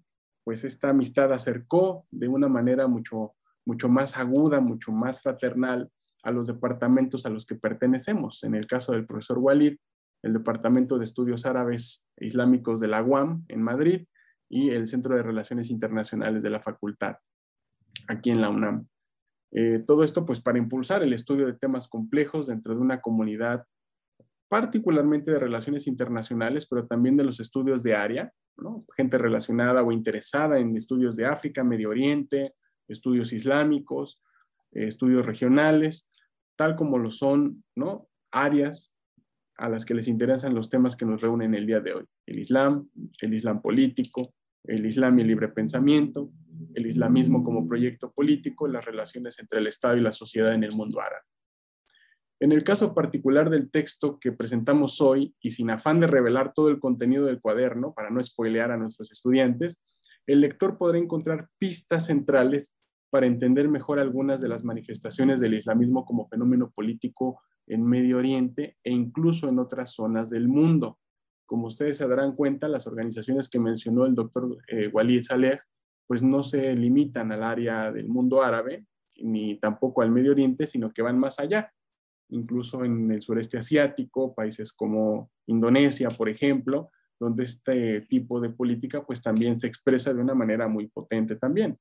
pues esta amistad acercó de una manera mucho, mucho más aguda, mucho más fraternal a los departamentos a los que pertenecemos. En el caso del profesor Walid, el Departamento de Estudios Árabes e Islámicos de la UAM en Madrid y el Centro de Relaciones Internacionales de la Facultad, aquí en la UNAM. Eh, todo esto pues para impulsar el estudio de temas complejos dentro de una comunidad particularmente de relaciones internacionales, pero también de los estudios de área, gente relacionada o interesada en estudios de África, Medio Oriente, estudios islámicos, eh, estudios regionales, tal como lo son ¿no? áreas a las que les interesan los temas que nos reúnen el día de hoy. El Islam, el Islam político, el Islam y el libre pensamiento, el islamismo como proyecto político, las relaciones entre el Estado y la sociedad en el mundo árabe. En el caso particular del texto que presentamos hoy, y sin afán de revelar todo el contenido del cuaderno, para no spoilear a nuestros estudiantes, el lector podrá encontrar pistas centrales para entender mejor algunas de las manifestaciones del islamismo como fenómeno político en Medio Oriente e incluso en otras zonas del mundo. Como ustedes se darán cuenta, las organizaciones que mencionó el doctor eh, Walid Saleh pues no se limitan al área del mundo árabe ni tampoco al Medio Oriente, sino que van más allá. Incluso en el sureste asiático, países como Indonesia, por ejemplo, donde este tipo de política pues también se expresa de una manera muy potente también.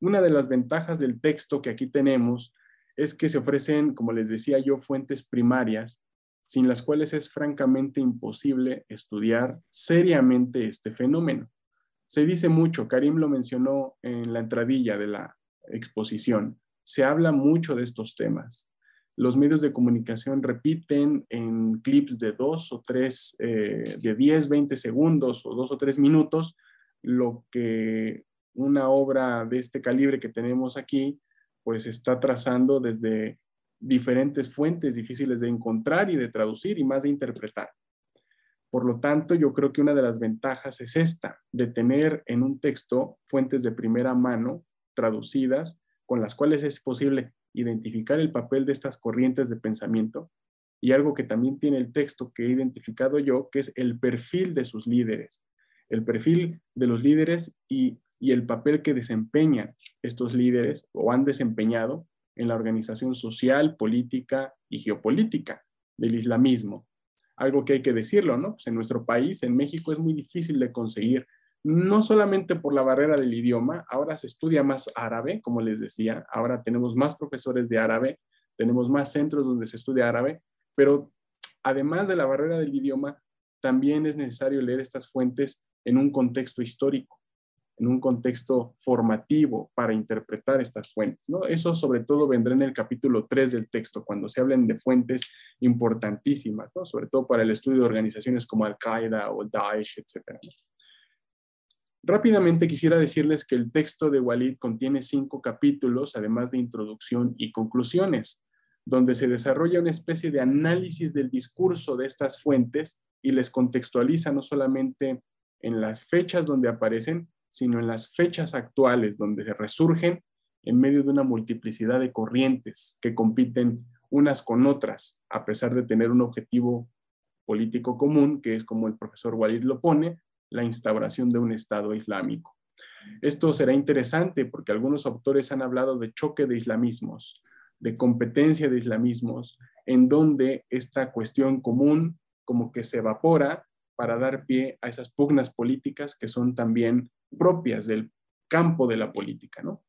Una de las ventajas del texto que aquí tenemos es que se ofrecen, como les decía yo, fuentes primarias sin las cuales es francamente imposible estudiar seriamente este fenómeno. Se dice mucho, Karim lo mencionó en la entradilla de la exposición, se habla mucho de estos temas. Los medios de comunicación repiten en clips de dos o tres, eh, de 10, 20 segundos o dos o tres minutos, lo que una obra de este calibre que tenemos aquí, pues está trazando desde diferentes fuentes difíciles de encontrar y de traducir y más de interpretar. Por lo tanto, yo creo que una de las ventajas es esta, de tener en un texto fuentes de primera mano traducidas con las cuales es posible identificar el papel de estas corrientes de pensamiento y algo que también tiene el texto que he identificado yo, que es el perfil de sus líderes, el perfil de los líderes y, y el papel que desempeñan estos líderes o han desempeñado en la organización social, política y geopolítica del islamismo algo que hay que decirlo, ¿no? Pues en nuestro país, en México, es muy difícil de conseguir, no solamente por la barrera del idioma, ahora se estudia más árabe, como les decía, ahora tenemos más profesores de árabe, tenemos más centros donde se estudia árabe, pero además de la barrera del idioma, también es necesario leer estas fuentes en un contexto histórico en un contexto formativo para interpretar estas fuentes. ¿no? Eso sobre todo vendrá en el capítulo 3 del texto, cuando se hablen de fuentes importantísimas, sobre todo para el estudio de organizaciones como Al-Qaeda o Daesh, etc. Rápidamente quisiera decirles que el texto de Walid contiene cinco capítulos, además de introducción y conclusiones, donde se desarrolla una especie de análisis del discurso de estas fuentes y les contextualiza no solamente en las fechas donde aparecen, sino en las fechas actuales donde se resurgen en medio de una multiplicidad de corrientes que compiten unas con otras, a pesar de tener un objetivo político común, que es como el profesor Walid lo pone, la instauración de un Estado islámico. Esto será interesante porque algunos autores han hablado de choque de islamismos, de competencia de islamismos, en donde esta cuestión común como que se evapora para dar pie a esas pugnas políticas que son también propias del campo de la política, ¿no?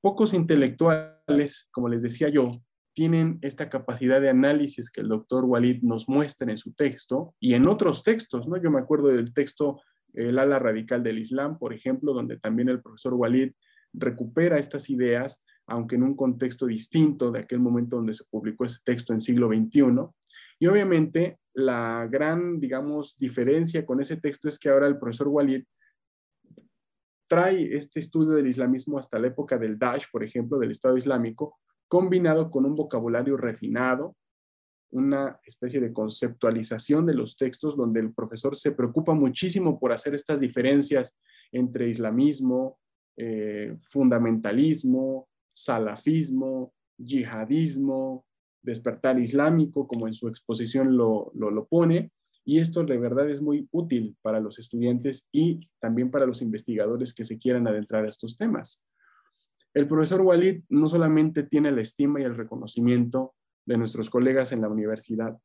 Pocos intelectuales, como les decía yo, tienen esta capacidad de análisis que el doctor Walid nos muestra en su texto y en otros textos, ¿no? Yo me acuerdo del texto El ala radical del Islam, por ejemplo, donde también el profesor Walid recupera estas ideas, aunque en un contexto distinto de aquel momento donde se publicó ese texto en siglo XXI. Y obviamente la gran, digamos, diferencia con ese texto es que ahora el profesor Walid trae este estudio del islamismo hasta la época del Daesh, por ejemplo, del Estado Islámico, combinado con un vocabulario refinado, una especie de conceptualización de los textos donde el profesor se preocupa muchísimo por hacer estas diferencias entre islamismo, eh, fundamentalismo, salafismo, yihadismo, despertar islámico, como en su exposición lo, lo, lo pone, y esto de verdad es muy útil para los estudiantes y también para los investigadores que se quieran adentrar a estos temas. El profesor Walid no solamente tiene la estima y el reconocimiento de nuestros colegas en la universidad.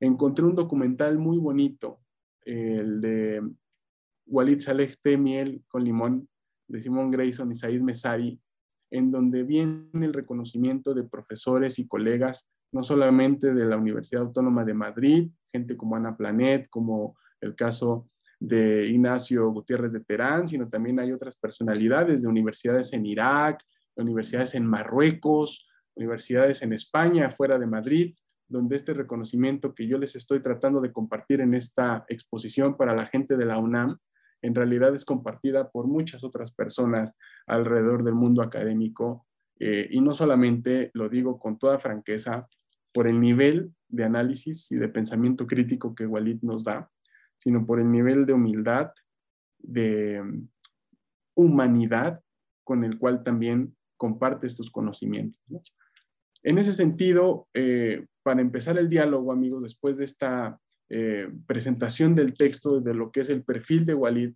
Encontré un documental muy bonito, el de Walid Saleh Miel con limón, de Simón Grayson y Said Mesari, en donde viene el reconocimiento de profesores y colegas no solamente de la Universidad Autónoma de Madrid, gente como Ana Planet, como el caso de Ignacio Gutiérrez de Terán, sino también hay otras personalidades de universidades en Irak, universidades en Marruecos, universidades en España, fuera de Madrid, donde este reconocimiento que yo les estoy tratando de compartir en esta exposición para la gente de la UNAM, en realidad es compartida por muchas otras personas alrededor del mundo académico. Eh, y no solamente lo digo con toda franqueza, por el nivel de análisis y de pensamiento crítico que Walid nos da, sino por el nivel de humildad, de humanidad con el cual también comparte estos conocimientos. En ese sentido, eh, para empezar el diálogo, amigos, después de esta eh, presentación del texto, de lo que es el perfil de Walid,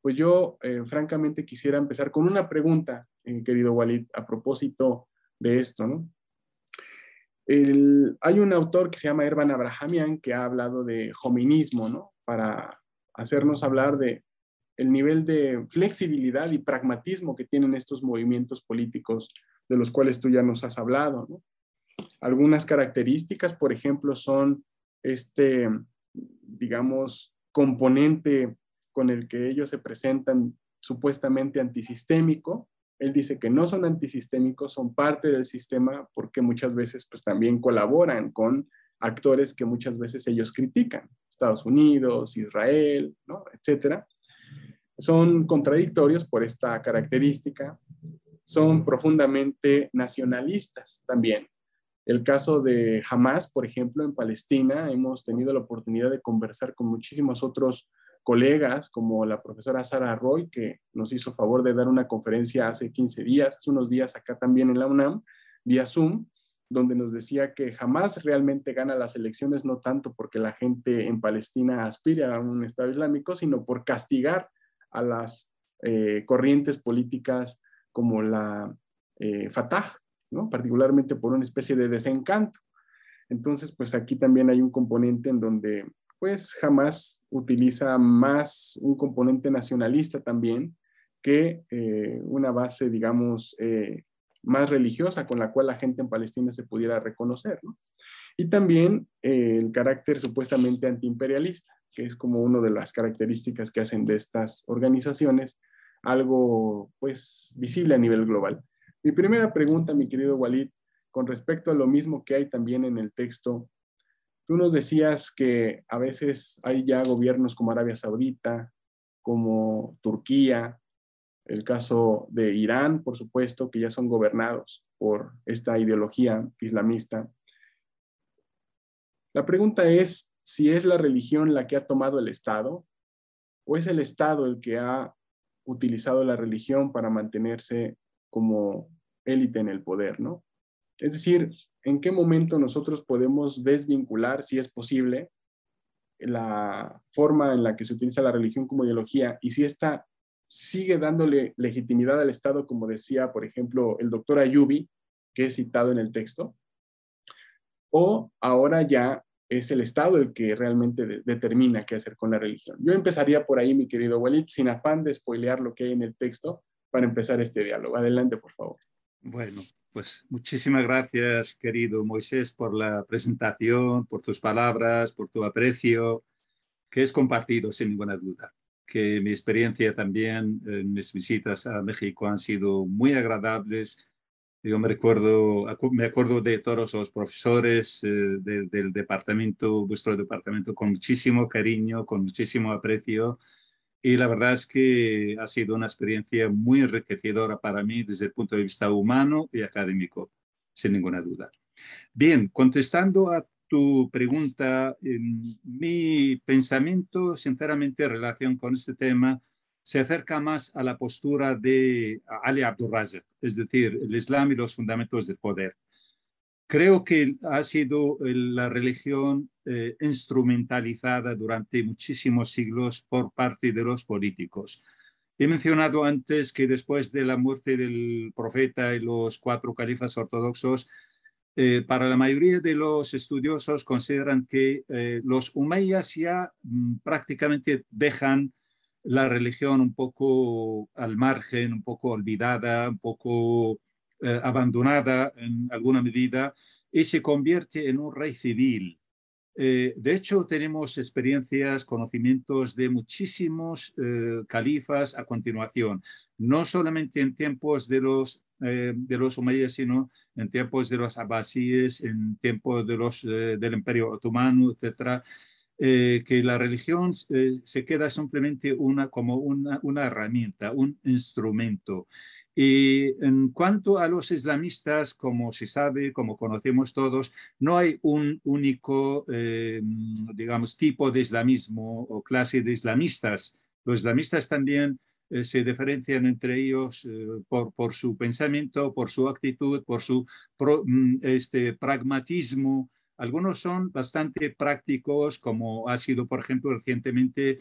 pues yo eh, francamente quisiera empezar con una pregunta, querido Walid, a propósito de esto, ¿no? hay un autor que se llama Ervan Abrahamian que ha hablado de hominismo, ¿no? Para hacernos hablar de el nivel de flexibilidad y pragmatismo que tienen estos movimientos políticos de los cuales tú ya nos has hablado. Algunas características, por ejemplo, son este, digamos, componente con el que ellos se presentan supuestamente antisistémico, él dice que no son antisistémicos, son parte del sistema porque muchas veces pues también colaboran con actores que muchas veces ellos critican, Estados Unidos, Israel, ¿no? etcétera. Son contradictorios por esta característica, son profundamente nacionalistas también. El caso de Hamas, por ejemplo, en Palestina, hemos tenido la oportunidad de conversar con muchísimos otros colegas como la profesora Sara Roy, que nos hizo favor de dar una conferencia hace 15 días, hace unos días acá también en la UNAM, vía Zoom, donde nos decía que jamás realmente gana las elecciones, no tanto porque la gente en Palestina aspira a un Estado Islámico, sino por castigar a las eh, corrientes políticas como la eh, Fatah, ¿no? particularmente por una especie de desencanto. Entonces, pues aquí también hay un componente en donde pues jamás utiliza más un componente nacionalista también que eh, una base, digamos, más religiosa con la cual la gente en Palestina se pudiera reconocer. Y también eh, el carácter supuestamente antiimperialista, que es como una de las características que hacen de estas organizaciones algo, pues, visible a nivel global. Mi primera pregunta, mi querido Walid, con respecto a lo mismo que hay también en el texto Tú nos decías que a veces hay ya gobiernos como Arabia Saudita, como Turquía, el caso de Irán, por supuesto, que ya son gobernados por esta ideología islamista. La pregunta es si es la religión la que ha tomado el Estado o es el Estado el que ha utilizado la religión para mantenerse como élite en el poder, ¿no? Es decir, ¿en qué momento nosotros podemos desvincular, si es posible, la forma en la que se utiliza la religión como ideología y si esta sigue dándole legitimidad al Estado, como decía, por ejemplo, el doctor Ayubi, que es citado en el texto, o ahora ya es el Estado el que realmente determina qué hacer con la religión. Yo empezaría por ahí, mi querido Walid, sin afán de spoilear lo que hay en el texto, para empezar este diálogo. Adelante, por favor. Bueno, pues muchísimas gracias, querido Moisés, por la presentación, por tus palabras, por tu aprecio, que es compartido sin ninguna duda. Que mi experiencia también en mis visitas a México han sido muy agradables. Yo me recuerdo, me acuerdo de todos los profesores eh, del departamento, vuestro departamento, con muchísimo cariño, con muchísimo aprecio y la verdad es que ha sido una experiencia muy enriquecedora para mí desde el punto de vista humano y académico, sin ninguna duda. Bien, contestando a tu pregunta, mi pensamiento, sinceramente, en relación con este tema, se acerca más a la postura de Ali Abdurrazak, es decir, el Islam y los fundamentos del poder. Creo que ha sido la religión eh, instrumentalizada durante muchísimos siglos por parte de los políticos. He mencionado antes que después de la muerte del profeta y los cuatro califas ortodoxos, eh, para la mayoría de los estudiosos consideran que eh, los umayyas ya mm, prácticamente dejan la religión un poco al margen, un poco olvidada, un poco eh, abandonada en alguna medida y se convierte en un rey civil. De hecho, tenemos experiencias, conocimientos de muchísimos califas a continuación, no solamente en tiempos de los, de los umayyas, sino en tiempos de los abbasíes, en tiempos de los, del Imperio Otomano, etcétera, que la religión se queda simplemente una, como una, una herramienta, un instrumento. Y en cuanto a los islamistas, como se sabe, como conocemos todos, no hay un único, eh, digamos, tipo de islamismo o clase de islamistas. Los islamistas también eh, se diferencian entre ellos eh, por, por, su pensamiento, por su actitud, por su mm, este, pragmatismo. Algunos son bastante prácticos, como ha sido, por ejemplo, recientemente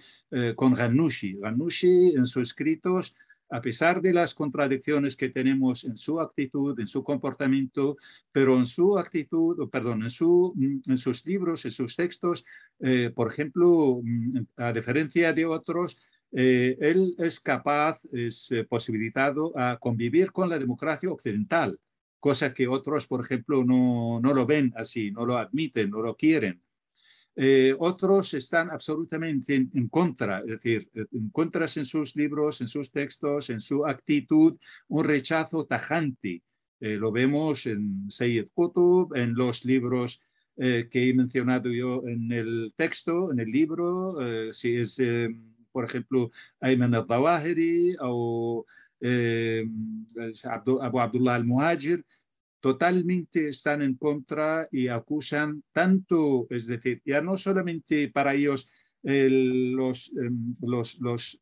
con Ghanouchi. Ghanouchi en sus escritos a pesar de las contradicciones que tenemos en su actitud, en su comportamiento, pero en su actitud, perdón, en, su, mm, en sus libros, en sus textos, eh, por ejemplo, mm, a diferencia de otros, eh, él es capaz, es eh, posibilitado a convivir con la democracia occidental, cosa que otros, por ejemplo, no, no lo ven así, no lo admiten, no lo quieren. Eh, otros están absolutamente en, contra, es decir, eh, encuentras en sus libros, en sus textos, en su actitud un rechazo tajante. Eh, lo vemos en Sayyid Qutb, en los libros que he mencionado yo en el texto, en el libro, si es, por ejemplo, Ayman al-Zawahiri o Abu Abdullah al-Muhajir, totalmente están en contra y acusan tanto, es decir, ya no solamente para ellos los, em, los, los,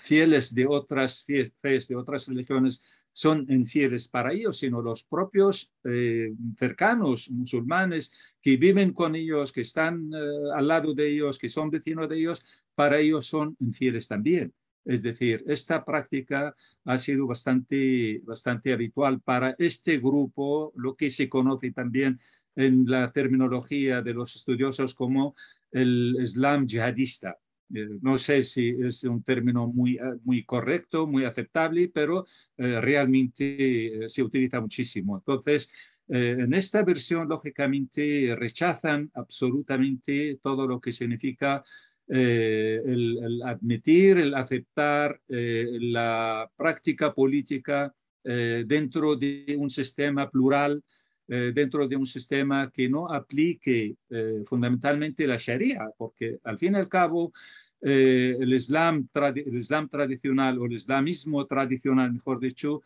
fieles de otras fes, de otras religiones, son infieles para ellos, sino los propios eh, cercanos musulmanes que viven con ellos, que están eh, al lado de ellos, que son vecinos de ellos, para ellos son infieles también. Es decir, esta práctica ha sido bastante, bastante habitual para este grupo, lo que se conoce también en la terminología de los estudiosos como el Islam yihadista. Eh, no sé si es un término muy, eh, muy correcto, muy aceptable, pero eh, realmente se utiliza muchísimo. Entonces, en esta versión, lógicamente, rechazan absolutamente todo lo que significa eh, el, admitir, el aceptar eh, la práctica política eh, dentro de un sistema plural, dentro de un sistema que no aplique fundamentalmente la Sharia, porque al fin y al cabo el, islam tradicional o el islamismo tradicional, mejor dicho,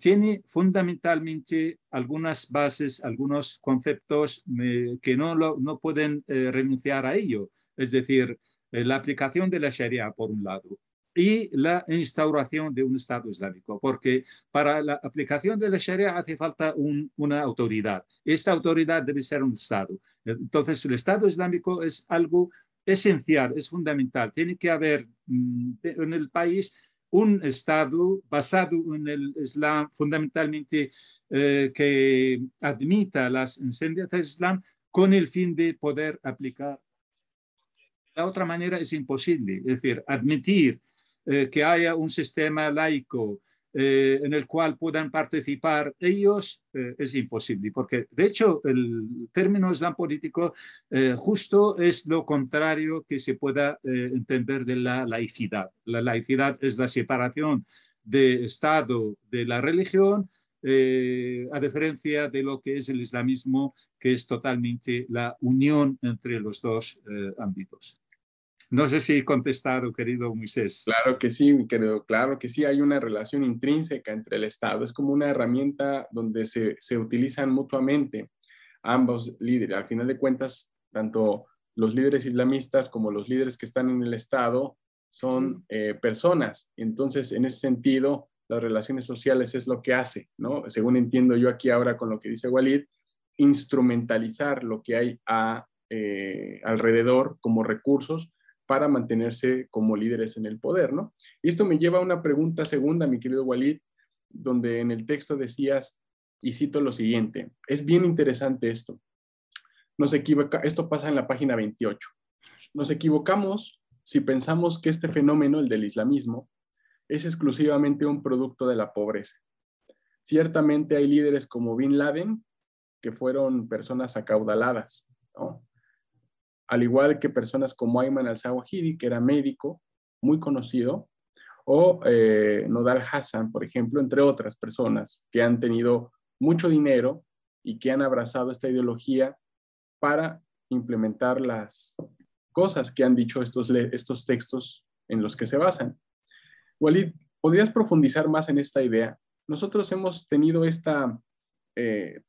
tiene fundamentalmente algunas bases, algunos conceptos que no, no pueden renunciar a ello. Es decir, la aplicación de la Sharia, por un lado, y la instauración de un Estado Islámico, porque para la aplicación de la Sharia hace falta una autoridad. Esta autoridad debe ser un Estado. Entonces, el Estado Islámico es algo esencial, es fundamental. Tiene que haber mm, en el país un Estado basado en el Islam, fundamentalmente eh, que admita las enseñanzas del Islam con el fin de poder aplicar. La otra manera es imposible, es decir, admitir eh, que haya un sistema laico eh, en el cual puedan participar ellos eh, es imposible, porque de hecho el término islam político justo es lo contrario que se pueda entender de la laicidad. La laicidad es la separación de Estado de la religión, a diferencia de lo que es el islamismo, que es totalmente la unión entre los dos ámbitos. No sé si he contestado, querido Moisés. Claro que sí, querido, claro que sí, hay una relación intrínseca entre el Estado. Es como una herramienta donde se, se utilizan mutuamente ambos líderes. Al final de cuentas, tanto los líderes islamistas como los líderes que están en el Estado son eh, personas. Entonces, en ese sentido, las relaciones sociales es lo que hace, ¿no? Según entiendo yo aquí ahora con lo que dice Walid, instrumentalizar lo que hay a, eh, alrededor como recursos para mantenerse como líderes en el poder, ¿no? Y esto me lleva a una pregunta segunda, mi querido Walid, donde en el texto decías, y cito lo siguiente, es bien interesante esto. Nos equivoca, esto pasa en la página 28. Nos equivocamos si pensamos que este fenómeno, el del islamismo, es exclusivamente un producto de la pobreza. Ciertamente hay líderes como Bin Laden, que fueron personas acaudaladas, ¿no? Al igual que personas como Ayman al-Zawahiri, que era médico, muy conocido, o eh, Nodal Hassan, por ejemplo, entre otras personas que han tenido mucho dinero y que han abrazado esta ideología para implementar las cosas que han dicho estos, estos textos en los que se basan. Walid, ¿podrías profundizar más en esta idea? Nosotros hemos tenido esta eh,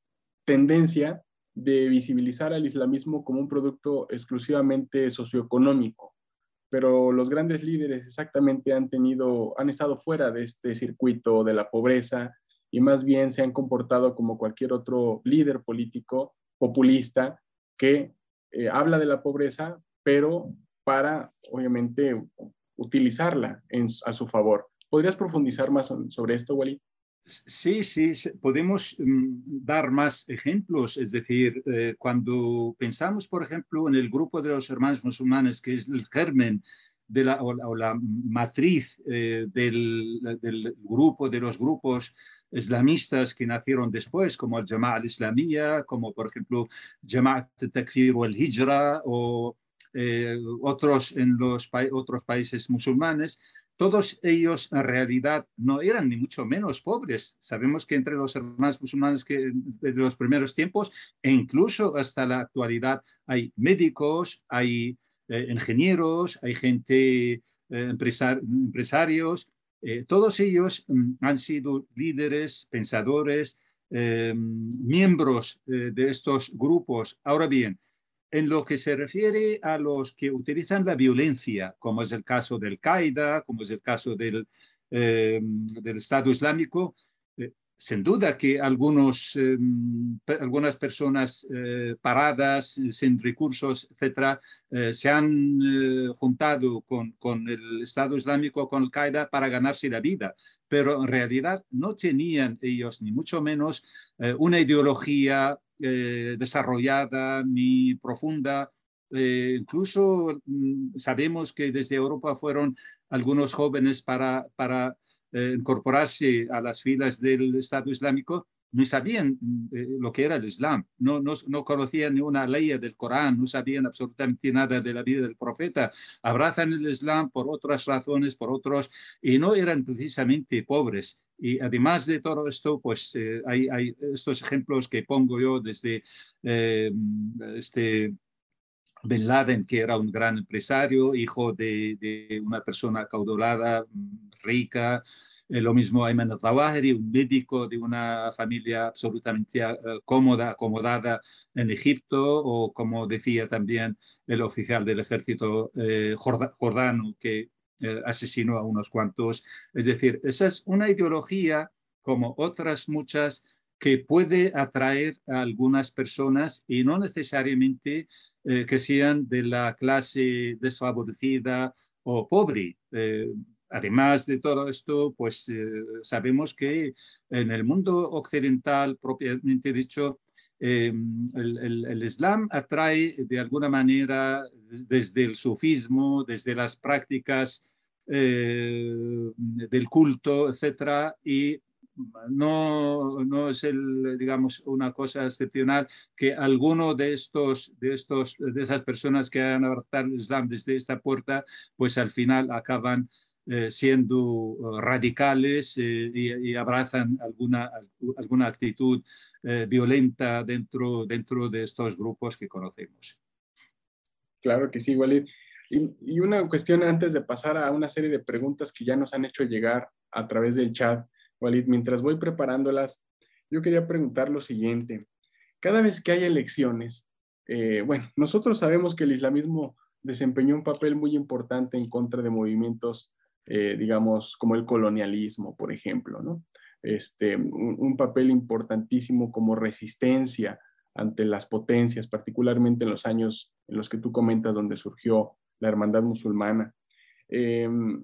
tendencia de visibilizar al islamismo como un producto exclusivamente socioeconómico, pero los grandes líderes exactamente han tenido, han estado fuera de este circuito de la pobreza y más bien se han comportado como cualquier otro líder político populista que eh, habla de la pobreza, pero para, obviamente, utilizarla a su favor. ¿Podrías profundizar más sobre esto, Walid? Sí, sí, podemos mm, dar más ejemplos. Es decir, eh, cuando pensamos, por ejemplo, en el grupo de los hermanos musulmanes, que es el germen de la, o, la, matriz eh, del, grupo, de los grupos islamistas que nacieron después, como el Jama'a al-Islamiyya, como por ejemplo Jama'at Takfir o el Hijra o eh, otros en los otros países musulmanes, todos ellos en realidad no eran ni mucho menos pobres. Sabemos que entre los hermanos musulmanes que de los primeros tiempos e incluso hasta la actualidad hay médicos, hay eh, ingenieros, hay gente, eh, empresarios. Eh, todos ellos mm, han sido líderes, pensadores, miembros de estos grupos. Ahora bien, en lo que se refiere a los que utilizan la violencia, como es el caso del Qaeda, como es el caso del, eh, del Estado Islámico, eh, sin duda que algunos, eh, algunas personas paradas, sin recursos, etcétera, se han juntado con, con, el Estado Islámico, con el Qaeda, para ganarse la vida. Pero en realidad no tenían ellos, ni mucho menos, una ideología eh, desarrollada ni profunda. Eh, incluso mm, sabemos que desde Europa fueron algunos jóvenes para, eh, incorporarse a las filas del Estado Islámico no sabían mm, lo que era el Islam, no, conocían ni una ley del Corán, no sabían absolutamente nada de la vida del profeta, abrazan el Islam por otras razones, por otros, y no eran precisamente pobres. Y además de todo esto, pues eh, hay, estos ejemplos que pongo yo desde eh, este Bin Laden, que era un gran empresario, hijo de, una persona caudolada, rica. Eh, lo mismo Ayman al-Zawahiri, un médico de una familia absolutamente eh, cómoda, acomodada en Egipto, o como decía también el oficial del ejército jordano que asesinó a unos cuantos. Es decir, esa es una ideología como otras muchas que puede atraer a algunas personas y no necesariamente eh, que sean de la clase desfavorecida o pobre. Eh, además de todo esto, pues eh, sabemos que en el mundo occidental, propiamente dicho, el, el, Islam atrae de alguna manera desde el sufismo, desde las prácticas del culto, etcétera, y no, no es el, digamos, una cosa excepcional que alguno de estos, de estos, de esas personas que han abrazado el Islam desde esta puerta, pues al final acaban eh, siendo eh, radicales eh, y, abrazan alguna, alguna actitud violenta dentro, dentro de estos grupos que conocemos. Claro que sí, Walid. Y, una cuestión antes de pasar a una serie de preguntas que ya nos han hecho llegar a través del chat. Walid, mientras voy preparándolas, yo quería preguntar lo siguiente. Cada vez que hay elecciones, eh, bueno, nosotros sabemos que el islamismo desempeñó un papel muy importante en contra de movimientos, eh, digamos, como el colonialismo, por ejemplo, ¿no? Este, un, papel importantísimo como resistencia ante las potencias, particularmente en los años en los que tú comentas donde surgió la hermandad musulmana. Em,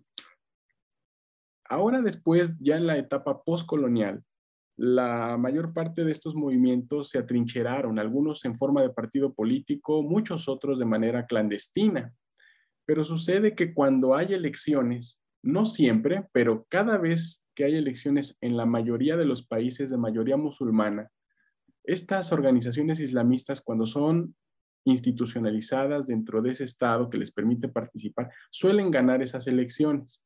Ahora después, ya en la etapa postcolonial, la mayor parte de estos movimientos se atrincheraron, algunos en forma de partido político, muchos otros de manera clandestina. Pero sucede que cuando hay elecciones, no siempre, pero cada vez que hay elecciones en la mayoría de los países de mayoría musulmana, estas organizaciones islamistas, cuando son institucionalizadas dentro de ese Estado que les permite participar, suelen ganar esas elecciones.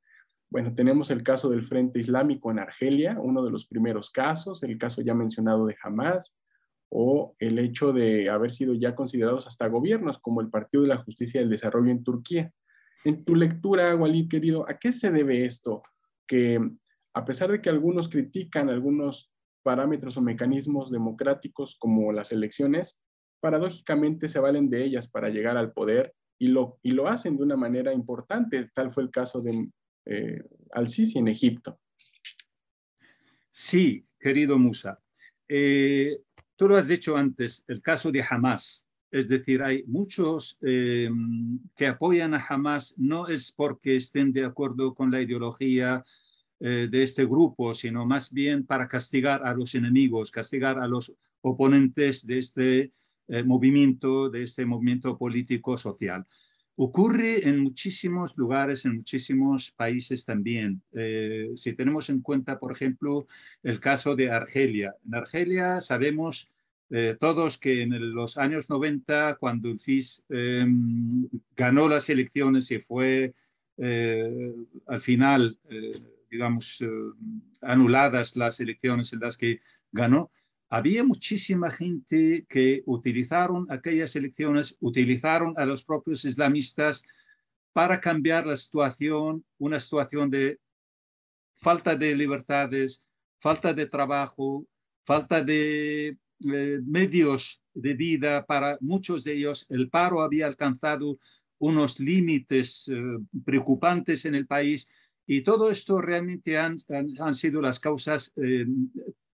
Bueno, tenemos el caso del Frente Islámico en Argelia, uno de los primeros casos, el caso ya mencionado de Hamas, o el hecho de haber sido ya considerados hasta gobiernos, como el Partido de la Justicia y el Desarrollo en Turquía. En tu lectura, Walid, querido, ¿a qué se debe esto? Que a pesar de que algunos critican algunos parámetros o mecanismos democráticos como las elecciones, paradójicamente se valen de ellas para llegar al poder y lo, y lo hacen de una manera importante. Tal fue el caso de eh, al-Sisi en Egipto. Sí, querido Musa. Eh, tú lo has dicho antes, el caso de Hamas. Es decir, hay muchos eh, que apoyan a Hamas no es porque estén de acuerdo con la ideología de este grupo, sino más bien para castigar a los enemigos, castigar a los oponentes de este movimiento, de este movimiento político social. Ocurre en muchísimos lugares, en muchísimos países también. Eh, si tenemos en cuenta, por ejemplo, el caso de Argelia. En Argelia sabemos eh, todos que en los años 90, cuando el FIS em, ganó las elecciones y fue eh, al final, digamos, anuladas las elecciones en las que ganó, había muchísima gente que utilizaron aquellas elecciones, utilizaron a los propios islamistas para cambiar la situación, una situación de falta de libertades, falta de trabajo, falta de eh, medios de vida para muchos de ellos. El paro había alcanzado unos límites eh, preocupantes en el país y todo esto realmente han, han, sido las causas eh,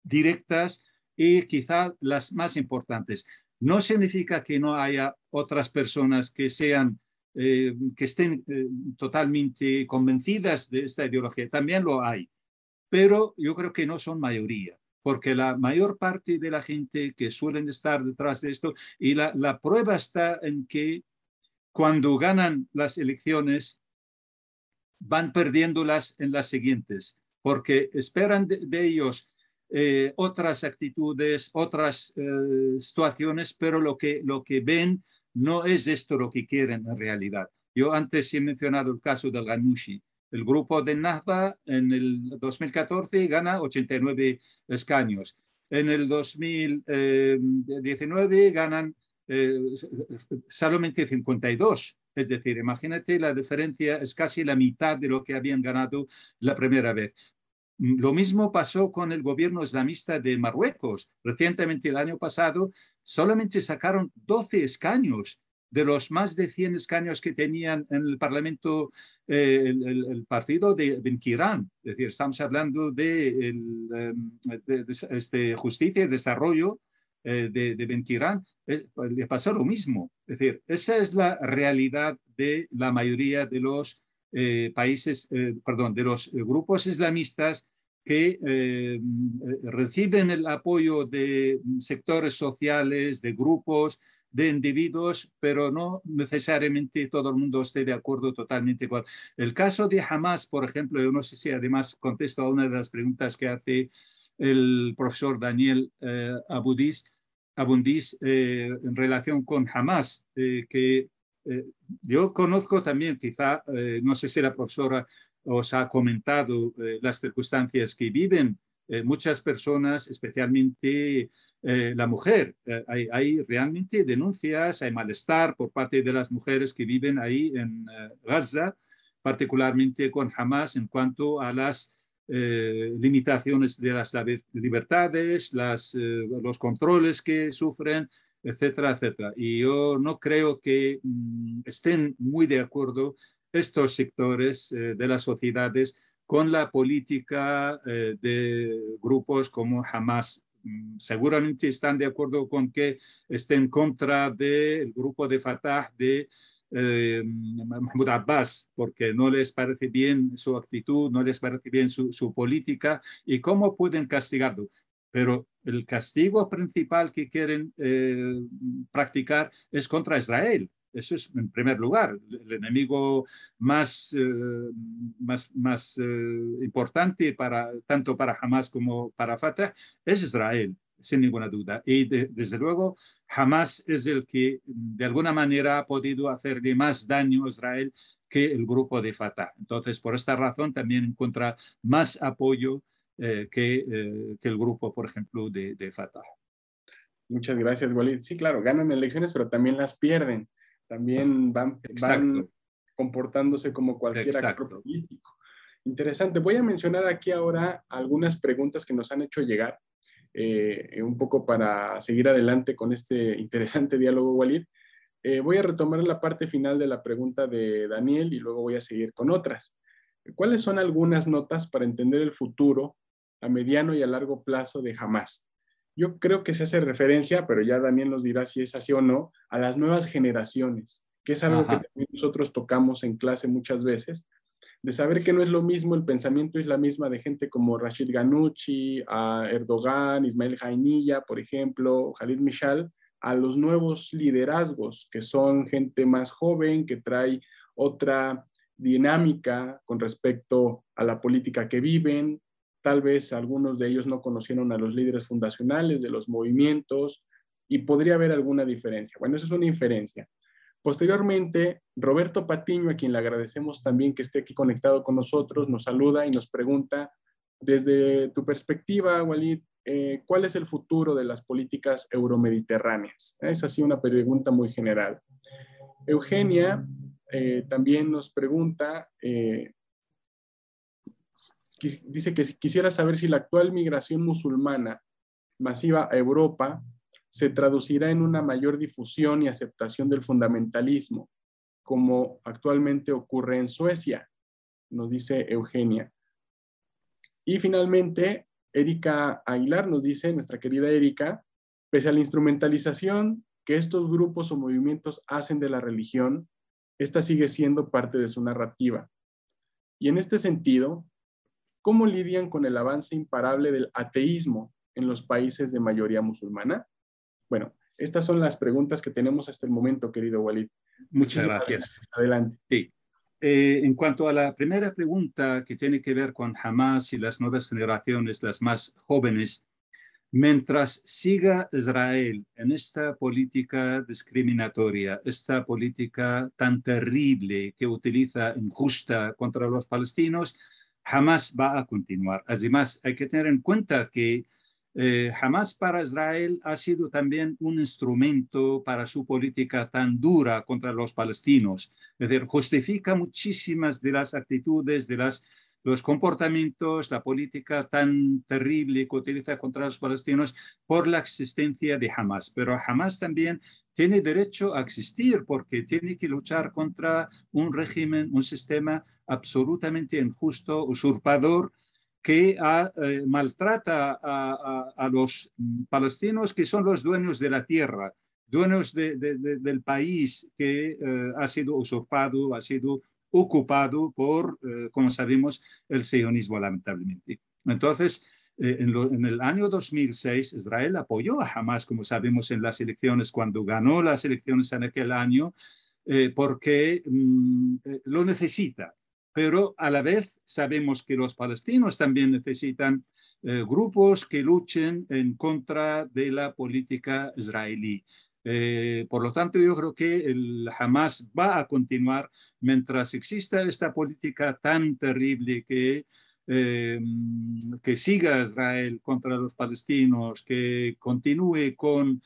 directas y quizá las más importantes. No significa que no haya otras personas que sean eh, que estén eh, totalmente convencidas de esta ideología. También lo hay, pero yo creo que no son mayoría, porque la mayor parte de la gente que suelen estar detrás de esto, y la, la prueba está en que cuando ganan las elecciones, van perdiéndolas en las siguientes, porque esperan de ellos eh, otras actitudes, otras eh, situaciones, pero lo que, lo que ven no es esto lo que quieren en realidad. Yo antes he mencionado el caso del Ganushi. El grupo de Nahda en el 2014 gana 89 escaños. En el 2019 ganan solamente 52. Es decir, imagínate la diferencia, es casi la mitad de lo que habían ganado la primera vez. Lo mismo pasó con el gobierno islamista de Marruecos. Recientemente, el año pasado, solamente sacaron 12 escaños de los más de 100 escaños que tenían en el Parlamento eh, el, partido de Benkirán. Es decir, estamos hablando de, em, este, justicia y desarrollo eh, de, de Benkirán. Eh, le pasó lo mismo. Es decir, esa es la realidad de la mayoría de los países, perdón, de los grupos islamistas que reciben el apoyo de sectores sociales, de grupos, de individuos, pero no necesariamente todo el mundo esté de acuerdo totalmente con. El caso de Hamas, por ejemplo, yo no sé si además contesto a una de las preguntas que hace el profesor Daniel eh, Abudis, Abundis eh, en relación con Hamas, eh, yo conozco también, quizá, no sé si la profesora os ha comentado las circunstancias que viven muchas personas, especialmente eh, la mujer. Eh, hay, realmente denuncias, hay malestar por parte de las mujeres que viven ahí en eh, Gaza, particularmente con Hamas en cuanto a las limitaciones de las libertades, las, los controles que sufren, etcétera, etcétera. Y yo no creo que mm, estén muy de acuerdo estos sectores de las sociedades con la política de grupos como Hamas Mm, seguramente están de acuerdo con que esté en contra del grupo de Fatah de eh, Mahmoud Abbas, porque no les parece bien su actitud, no les parece bien su, política y cómo pueden castigarlo. Pero el castigo principal que quieren eh, practicar es contra Israel. Eso es en primer lugar. El enemigo más, eh, más, más eh, importante para, tanto para Hamas como para Fatah es Israel, sin ninguna duda. Y desde luego, Hamas es el que de alguna manera ha podido hacerle más daño a Israel que el grupo de Fatah. Entonces, por esta razón, también encuentra más apoyo eh, que, que, el grupo, por ejemplo, de, de Fatah. Muchas gracias, Walid. Sí, claro, ganan elecciones, pero también las pierden también van, comportándose como cualquier actor político. Interesante. Voy a mencionar aquí ahora algunas preguntas que nos han hecho llegar, eh, un poco para seguir adelante con este interesante diálogo, Walid. Eh, voy a retomar la parte final de la pregunta de Daniel y luego voy a seguir con otras. ¿Cuáles son algunas notas para entender el futuro a mediano y a largo plazo de Hamas? Yo creo que se hace referencia, pero ya Daniel nos dirá si es así o no, a las nuevas generaciones, que es algo que también nosotros tocamos en clase muchas veces, de saber que no es lo mismo el pensamiento es la misma de gente como Rashid Ghanuchi, a Erdogan, Ismail Jainilla, por ejemplo, Khalid Michal, a los nuevos liderazgos, que son gente más joven, que trae otra dinámica con respecto a la política que viven, Tal vez algunos de ellos no conocieron a los líderes fundacionales de los movimientos y podría haber alguna diferencia. Bueno, eso es una inferencia. Posteriormente, Roberto Patiño, a quien le agradecemos también que esté aquí conectado con nosotros, nos saluda y nos pregunta, desde tu perspectiva, Walid, eh, ¿cuál es el futuro de las políticas euromediterráneas? Es así una pregunta muy general. Eugenia eh, también nos pregunta, eh, dice que quisiera saber si la actual migración musulmana masiva a Europa se traducirá en una mayor difusión y aceptación del fundamentalismo, como actualmente ocurre en Suecia, nos dice Eugenia. Y finalmente, Erika Aguilar nos dice, nuestra querida Erika, pese a la instrumentalización que estos grupos o movimientos hacen de la religión, esta sigue siendo parte de su narrativa. Y en este sentido, ¿Cómo lidian con el avance imparable del ateísmo en los países de mayoría musulmana? Bueno, estas son las preguntas que tenemos hasta el momento, querido Walid. Muchas gracias. Adelante. Sí. Eh, en cuanto a la primera pregunta que tiene que ver con Hamas y las nuevas generaciones, las más jóvenes, mientras siga Israel en esta política discriminatoria, esta política tan terrible que utiliza injusta contra los palestinos, jamás va a continuar. Además, hay que tener en cuenta que Eh, para Israel ha sido también un instrumento para su política tan dura contra los palestinos. Es decir, justifica muchísimas de las actitudes, de las, los comportamientos, la política tan terrible que utiliza contra los palestinos por la existencia de Hamas. Pero Hamas también tiene derecho a existir porque tiene que luchar contra un régimen, un sistema absolutamente injusto, usurpador, que eh, maltrata a, los palestinos que son los dueños de la tierra, dueños del país que eh, ha sido usurpado, ha sido ocupado por, eh, como sabemos, el sionismo, lamentablemente. Entonces, en, el año 2006, Israel apoyó a Hamas, como sabemos, en las elecciones, cuando ganó las elecciones en aquel año, porque mm, lo necesita pero a la vez sabemos que los palestinos también necesitan eh, grupos que luchen en contra de la política israelí. Eh, por lo tanto, yo creo que el Hamas va a continuar mientras exista esta política tan terrible que, eh, que siga Israel contra los palestinos, que continúe con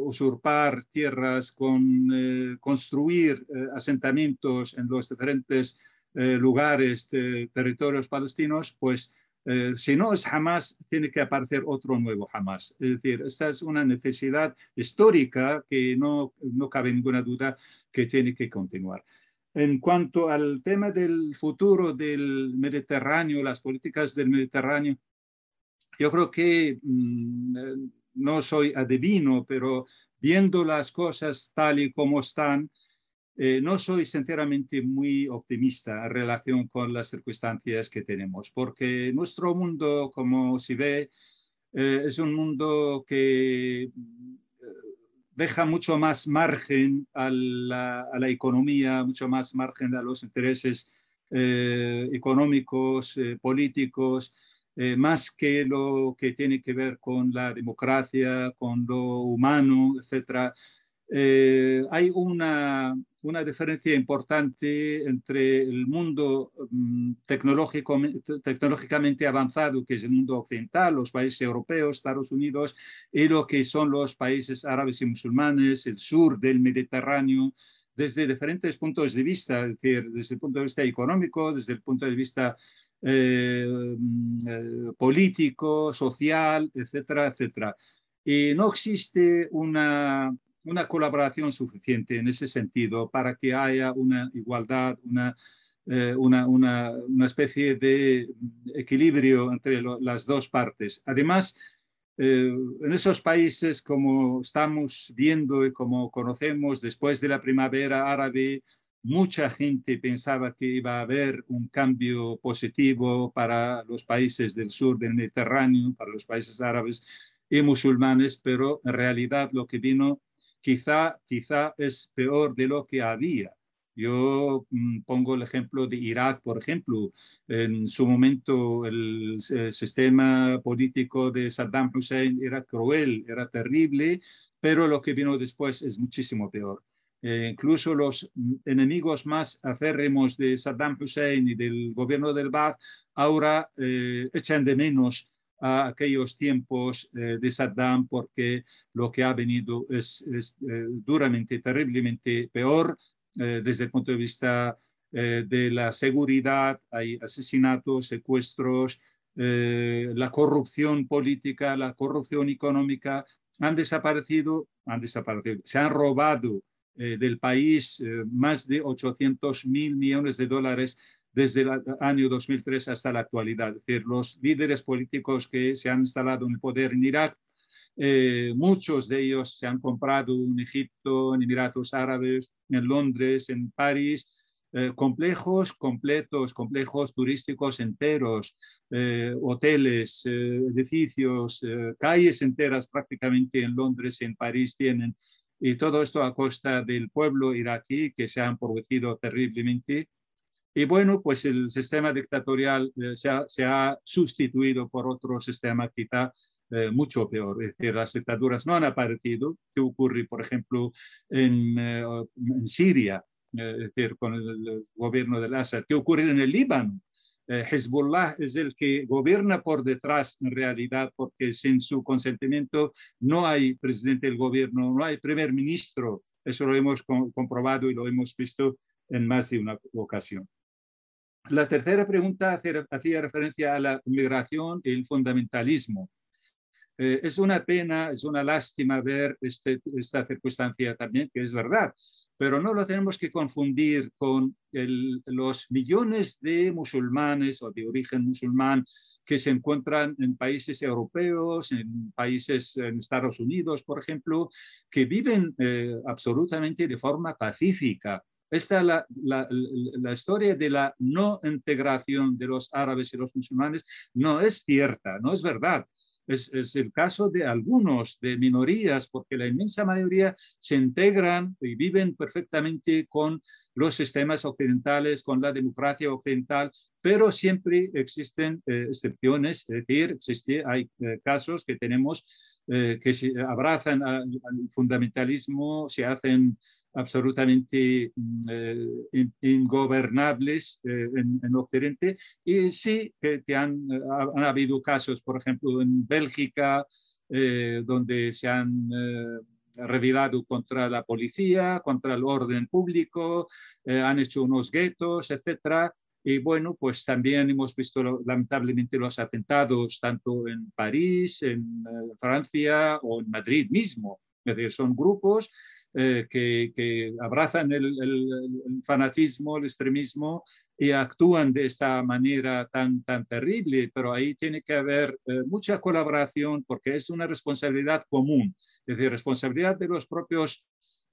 usurpar tierras, con construir asentamientos en los diferentes eh, lugares, territorios palestinos, pues eh, si no es Hamas, tiene que aparecer otro nuevo Hamas. Es decir, esta es una necesidad histórica que no, no cabe ninguna duda que tiene que continuar. En cuanto al tema del futuro del Mediterráneo, las políticas del Mediterráneo, yo creo que mm, eh, no soy adivino, pero viendo las cosas tal y como están, eh, no soy sinceramente muy optimista en relación con las circunstancias que tenemos, porque nuestro mundo, como se ve, eh, es un mundo que eh, deja mucho más margen a la, economía, mucho más margen a los intereses económicos, políticos, más que lo que tiene que ver con la democracia, con lo humano, etc. hay una, una diferencia importante entre el mundo mm, tecnológico, tecnológicamente avanzado, que es el mundo occidental, los países europeos, Estados Unidos, y lo que son los países árabes y musulmanes, el sur del Mediterráneo, desde diferentes puntos de vista, es decir, desde el punto de vista económico, desde el punto de vista eh, mm, eh, político, social, etcétera, etcétera. Y no existe una una colaboración suficiente en ese sentido para que haya una igualdad, una, eh, una, una, especie de equilibrio entre las dos partes. Además, eh, en esos países, como estamos viendo y como conocemos después de la primavera árabe, mucha gente pensaba que iba a haber un cambio positivo para los países del sur del Mediterráneo, para los países árabes y musulmanes, pero en realidad lo que vino quizá, quizá es peor de lo que había. Yo mm, pongo el ejemplo de Irak, por ejemplo. En su momento el, sistema político de Saddam Hussein era cruel, era terrible, pero lo que vino después es muchísimo peor. Eh, incluso los mm, enemigos más aférrimos de Saddam Hussein y del gobierno del Baath ahora eh, echan de menos a aquellos tiempos eh, de Saddam porque lo que ha venido es, eh, duramente, terriblemente peor eh, desde el punto de vista de la seguridad, hay asesinatos, secuestros, la corrupción política, la corrupción económica han desaparecido, han desaparecido, se han robado del país más de 800 mil millones de dólares desde el año 2003 hasta la actualidad. Es decir, los líderes políticos que se han instalado en el poder en Irak, eh, muchos de ellos se han comprado en Egipto, en Emiratos Árabes, en Londres, en París, eh, complejos completos, complejos turísticos enteros, eh, hoteles, edificios, calles enteras prácticamente en Londres en París tienen. Y todo esto a costa del pueblo iraquí que se ha empobrecido terriblemente y bueno, pues el sistema dictatorial eh, se, ha, sustituido por otro sistema quizá eh, mucho peor. Es decir, las dictaduras no han aparecido. ¿Qué ocurre, por ejemplo, en, eh, Siria? es decir, con el, gobierno del Assad. ¿Qué ocurre en el Líbano? Hezbollah es el que gobierna por detrás en realidad, porque sin su consentimiento no hay presidente del gobierno, no hay primer ministro. Eso lo hemos comprobado y lo hemos visto en más de una ocasión. La tercera pregunta hacía referencia a la migración y el fundamentalismo. Eh, es una pena, es una lástima ver este, esta circunstancia también, que es verdad, pero no lo tenemos que confundir con los millones de musulmanes o de origen musulmán que se encuentran en países europeos, en países en Estados Unidos, por ejemplo, que viven eh, absolutamente de forma pacífica. Esta es la, la, historia de la no integración de los árabes y los musulmanes no es cierta, no es verdad. Es, el caso de algunos, de minorías, porque la inmensa mayoría se integran y viven perfectamente con los sistemas occidentales, con la democracia occidental, pero siempre existen eh, excepciones, es decir, existe, hay eh, casos que tenemos eh, que se abrazan al, fundamentalismo, se hacen absolutamente mm, eh, ingobernables eh, en, en, Occidente. Y sí que han, han, habido casos, por ejemplo, en Bélgica, eh, donde se han revelado contra la policía, contra el orden público, han hecho unos guetos, etcétera. Y bueno, pues también hemos visto lamentablemente los atentados tanto en París, en Francia o en Madrid mismo. Es decir, son grupos eh, que, que, abrazan el, el, el, fanatismo, el extremismo y actúan de esta manera tan, tan terrible, pero ahí tiene que haber eh, mucha colaboración porque es una responsabilidad común, es decir, responsabilidad de los propios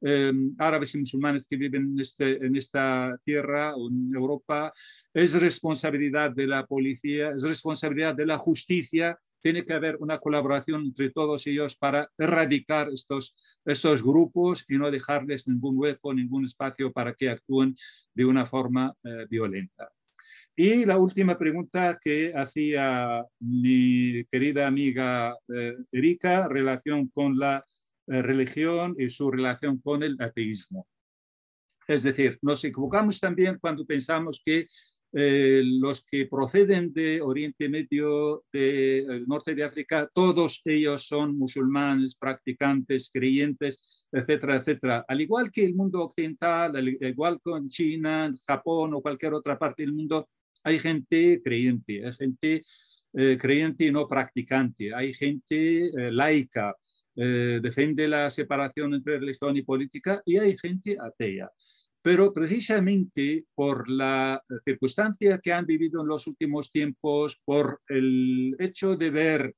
eh, árabes y musulmanes que viven en, este, en esta tierra o en Europa, es responsabilidad de la policía, es responsabilidad de la justicia tiene que haber una colaboración entre todos ellos para erradicar estos, estos grupos y no dejarles ningún hueco, ningún espacio para que actúen de una forma eh, violenta. Y la última pregunta que hacía mi querida amiga eh, Erika, relación con la eh, religión y su relación con el ateísmo. Es decir, nos equivocamos también cuando pensamos que eh, los que proceden de Oriente Medio, del norte de África, todos ellos son musulmanes, practicantes, creyentes, etcétera, etcétera. Al igual que el mundo occidental, al igual con China, Japón o cualquier otra parte del mundo, hay gente creyente, hay gente eh, creyente y no practicante, hay gente eh, laica, eh, defiende la separación entre religión y política y hay gente atea pero precisamente por la circunstancia que han vivido en los últimos tiempos, por el hecho de ver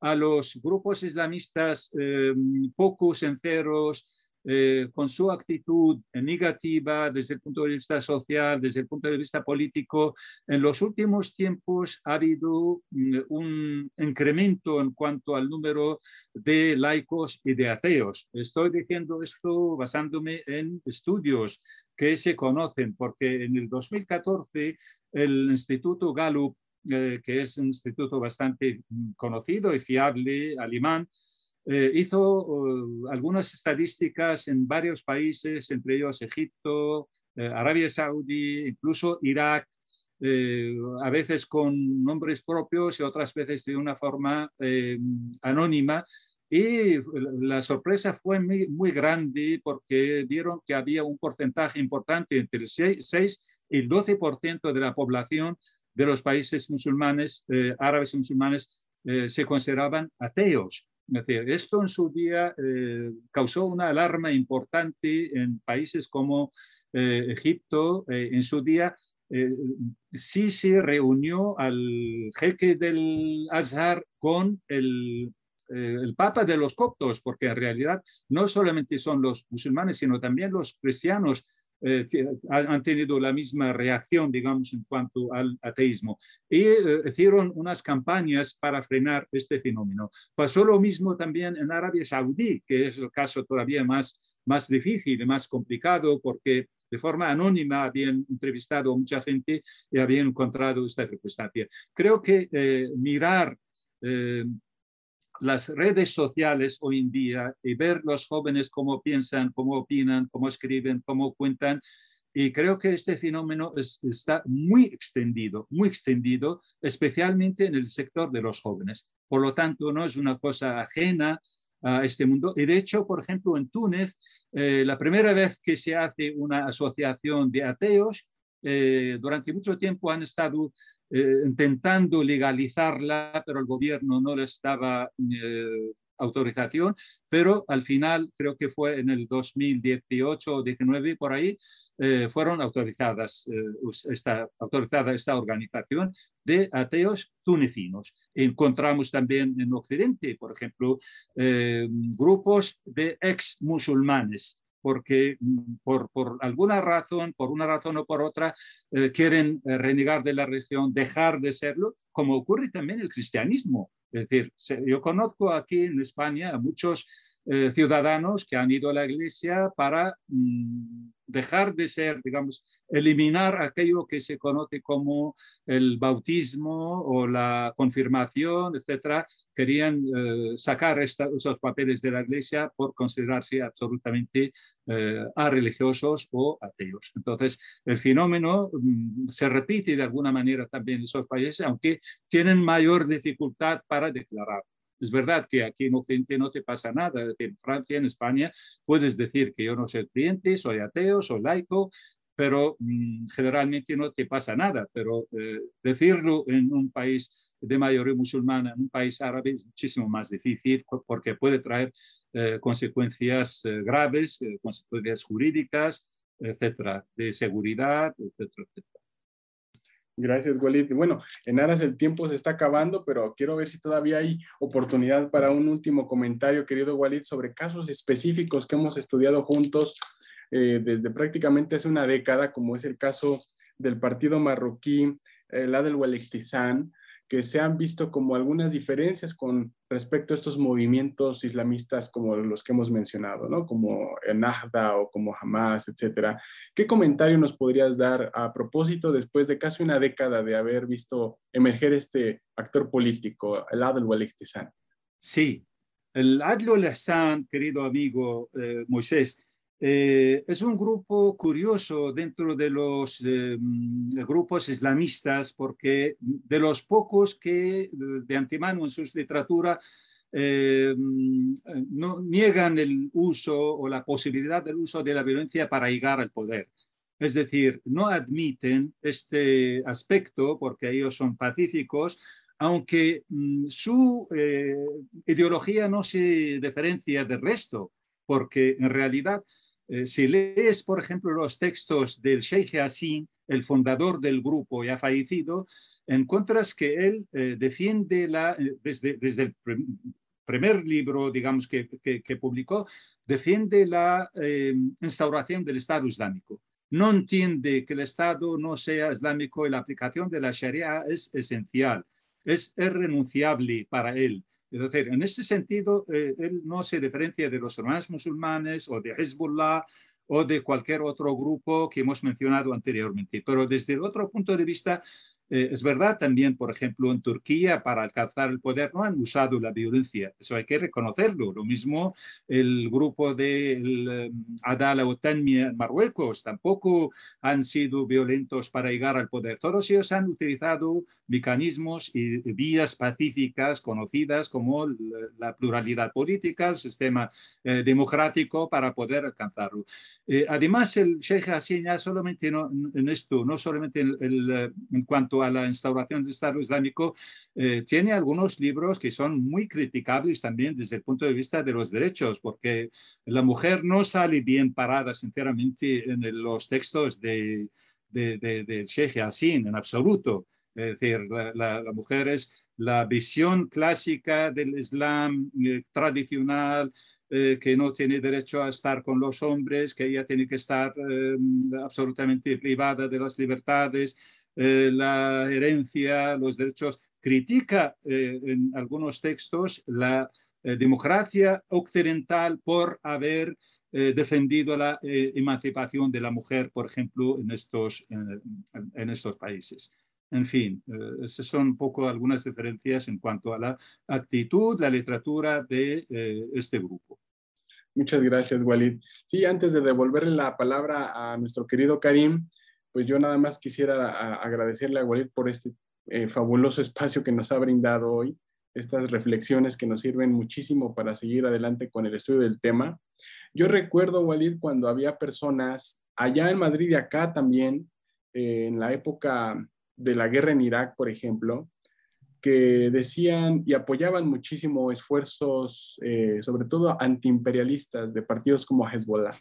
a los grupos islamistas eh, poco sinceros, eh, con su actitud negativa desde el punto de vista social, desde el punto de vista político, en los últimos tiempos ha habido mm, un incremento en cuanto al número de laicos y de ateos. Estoy diciendo esto basándome en estudios que se conocen, porque en el 2014 el Instituto Gallup, eh, que es un instituto bastante mm, conocido y fiable, alemán, eh, hizo uh, algunas estadísticas en varios países, entre ellos Egipto, eh, Arabia Saudí, incluso Irak, eh, a veces con nombres propios y otras veces de una forma eh, anónima. Y la sorpresa fue muy, muy, grande porque vieron que había un porcentaje importante entre el 6, 6 y el 12% de la población de los países musulmanes, eh, árabes y musulmanes, se consideraban ateos. Decir, esto en su día eh, causó una alarma importante en países como eh, Egipto. Eh, en su día se reunió al jeque del Azhar con el, el Papa de los coptos, porque en realidad no solamente son los musulmanes, sino también los cristianos eh, han tenido la misma reacción, digamos, en cuanto al ateísmo. Y eh, hicieron unas campañas para frenar este fenómeno. Pasó lo mismo también en Arabia Saudí, que es el caso todavía más, más difícil más complicado, porque de forma anónima habían entrevistado a mucha gente y habían encontrado esta circunstancia. Creo que eh, mirar eh, las redes sociales hoy en día y ver los jóvenes cómo piensan, cómo opinan, cómo escriben, cómo cuentan, Y creo que este fenómeno está muy extendido, muy extendido, especialmente en el sector de los jóvenes. Por lo tanto, no es una cosa ajena a este mundo. Y de hecho, por ejemplo, en Túnez, eh, la primera vez que se hace una asociación de ateos, eh, durante mucho tiempo han estado eh, intentando legalizarla, pero el gobierno no le estaba autorización, pero al final, creo que fue en el 2018 o 19 por ahí, eh, fueron autorizadas, eh, esta, autorizada esta organización de ateos tunecinos. Encontramos también en Occidente, por ejemplo, eh, grupos de ex musulmanes porque mm, por, alguna razón, por una razón o por otra, quieren renegar de la religión, dejar de serlo, como ocurre también el cristianismo. Es decir, yo conozco aquí en España a muchos eh, ciudadanos que han ido a la iglesia para mm, dejar de ser, digamos, eliminar aquello que se conoce como el bautismo o la confirmación, etcétera. Querían eh, sacar esos papeles de la iglesia por considerarse absolutamente eh, religiosos o ateos. Entonces, el fenómeno mm, se repite de alguna manera también en esos países, aunque tienen mayor dificultad para declarar. Es verdad que aquí en Occidente no te pasa nada, es decir, en Francia, en España, puedes decir que yo no soy creyente, soy ateo, soy laico, pero mm, generalmente no te pasa nada. Pero eh, decirlo en un país de mayoría musulmana, en un país árabe, es muchísimo más difícil porque puede traer eh, consecuencias eh, graves, consecuencias jurídicas, etcétera, de seguridad, etcétera, etcétera. Gracias, Walid. Bueno, en aras el tiempo se está acabando, pero quiero ver si todavía hay oportunidad para un último comentario, querido Walid, sobre casos específicos que hemos estudiado juntos eh, desde prácticamente hace una década, como es el caso del partido marroquí, eh, la del Walektizán, que se han visto como algunas diferencias con respecto a estos movimientos islamistas como los que hemos mencionado, ¿no? Como el Nahda o como Hamas, etcétera. ¿Qué comentario nos podrías dar a propósito después de casi una década de haber visto emerger este actor político, el Adl Walektizán? Sí, el Adl Hassan, querido amigo eh, Moisés, eh, es un grupo curioso dentro de los eh, grupos islamistas porque de los pocos que de antemano en su literatura eh, no niegan el uso o la posibilidad del uso de la violencia para llegar al poder. Es decir, no admiten este aspecto porque ellos son pacíficos, aunque mm, su ideología no se diferencia del resto, porque en realidad eh, si lees, por ejemplo, los textos del Sheikh Hassin, el fundador del grupo ya fallecido, encuentras que él eh, defiende la, eh, desde, desde el primer libro, digamos, que, que, publicó, defiende la instauración del Estado Islámico. No entiende que el Estado no sea islámico y la aplicación de la Sharia es esencial, es irrenunciable para él. Es decir, en ese sentido, eh, él no se diferencia de los hermanos musulmanes o de Hezbollah o de cualquier otro grupo que hemos mencionado anteriormente. Pero desde el otro punto de vista, eh, es verdad también, por ejemplo, en Turquía para alcanzar el poder no han usado la violencia, eso hay que reconocerlo. Lo mismo el grupo de um, Adala Otanmia en Marruecos tampoco han sido violentos para llegar al poder. Todos ellos han utilizado mecanismos y vías pacíficas conocidas como la pluralidad política, el sistema eh, democrático para poder alcanzarlo. Eh, además, el Sheikh Hassan ya solamente en esto, no solamente en cuanto a la instauración del Estado Islámico, eh, tiene algunos libros que son muy criticables también desde el punto de vista de los derechos, porque la mujer no sale bien parada, sinceramente, en los textos de, de, de, Sheikh Yassin, en absoluto. Es decir, la, mujer es la visión clásica del Islam eh, tradicional, eh, que no tiene derecho a estar con los hombres, que ella tiene que estar absolutamente privada de las libertades, eh, la herencia, los derechos, critica eh, en algunos textos la eh, democracia occidental por haber defendido la emancipación de la mujer, por ejemplo, en estos, en, estos países. En fin, esas son un poco algunas diferencias en cuanto a la actitud, la literatura de este grupo. Muchas gracias, Walid. Sí, antes de devolverle la palabra a nuestro querido Karim, pues yo nada más quisiera agradecerle a Walid por este eh, fabuloso espacio que nos ha brindado hoy, estas reflexiones que nos sirven muchísimo para seguir adelante con el estudio del tema. Yo recuerdo, Walid, cuando había personas allá en Madrid y acá también, eh, en la época de la guerra en Irak, por ejemplo, que decían y apoyaban muchísimo esfuerzos, eh, sobre todo antiimperialistas, de partidos como Hezbollah.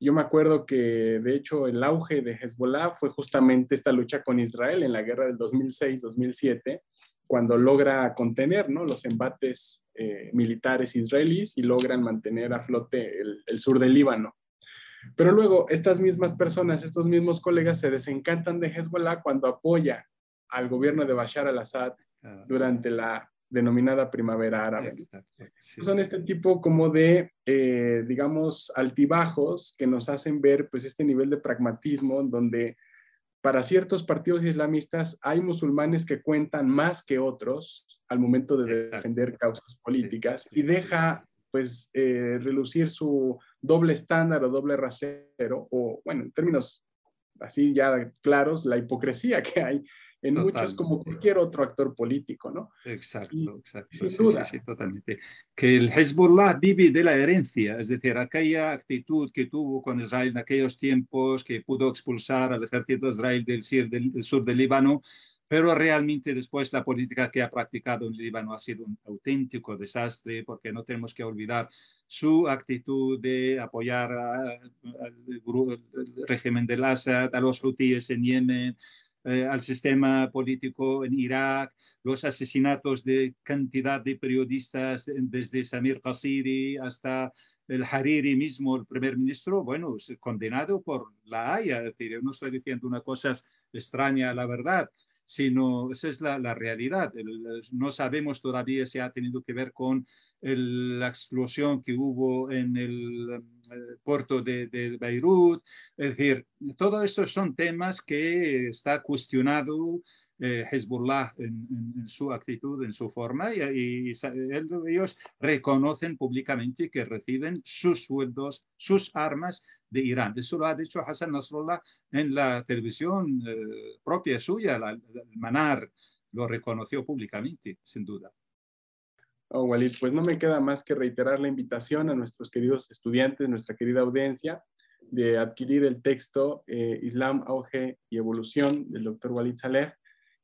Yo me acuerdo que, de hecho, el auge de Hezbollah fue justamente esta lucha con Israel en la guerra del 2006-2007, cuando logra contener ¿no? los embates eh, militares israelíes y logran mantener a flote el, sur del Líbano. Pero luego estas mismas personas, estos mismos colegas se desencantan de Hezbollah cuando apoya al gobierno de Bashar al-Assad durante la denominada primavera árabe. Son este tipo como de, eh, digamos, altibajos que nos hacen ver pues este nivel de pragmatismo donde para ciertos partidos islamistas hay musulmanes que cuentan más que otros al momento de defender causas políticas y deja pues eh, relucir su doble estándar o doble rasero o bueno, en términos así ya claros, la hipocresía [laughs] que hay en muchos como cualquier otro actor político, ¿no? Exacto, exacto. Sin duda. Sí, sí, totalmente. Que el Hezbollah vive de la herencia, es decir, aquella actitud que tuvo con Israel en aquellos tiempos, que pudo expulsar al ejército de Israel del sur del, sur del Líbano, pero realmente después la política que ha practicado en Líbano ha sido un auténtico desastre porque no tenemos que olvidar su actitud de apoyar al, régimen de Assad, a los hutíes en Yemen, eh, al sistema político en Irak, los asesinatos de cantidad de periodistas desde Samir Qasiri hasta el Hariri mismo, el primer ministro, bueno, condenado por la Haya. Es decir, yo no estoy diciendo una cosa extraña a la verdad, sino esa es la, realidad. no sabemos todavía si ha tenido que ver con la explosión que hubo en el, puerto de, Beirut. Es decir, todo esto son temas que está cuestionado eh, Hezbollah en, su actitud, en su forma, y, ellos reconocen públicamente que reciben sus sueldos, sus armas de Irán. Eso lo ha dicho Hassan Nasrallah en la televisión eh, propia suya, el Manar, lo reconoció públicamente, sin duda. Oh, Walid, pues no me queda más que reiterar la invitación a nuestros queridos estudiantes, nuestra querida audiencia, de adquirir el texto eh, Islam, Auge y Evolución del doctor Walid Saleh.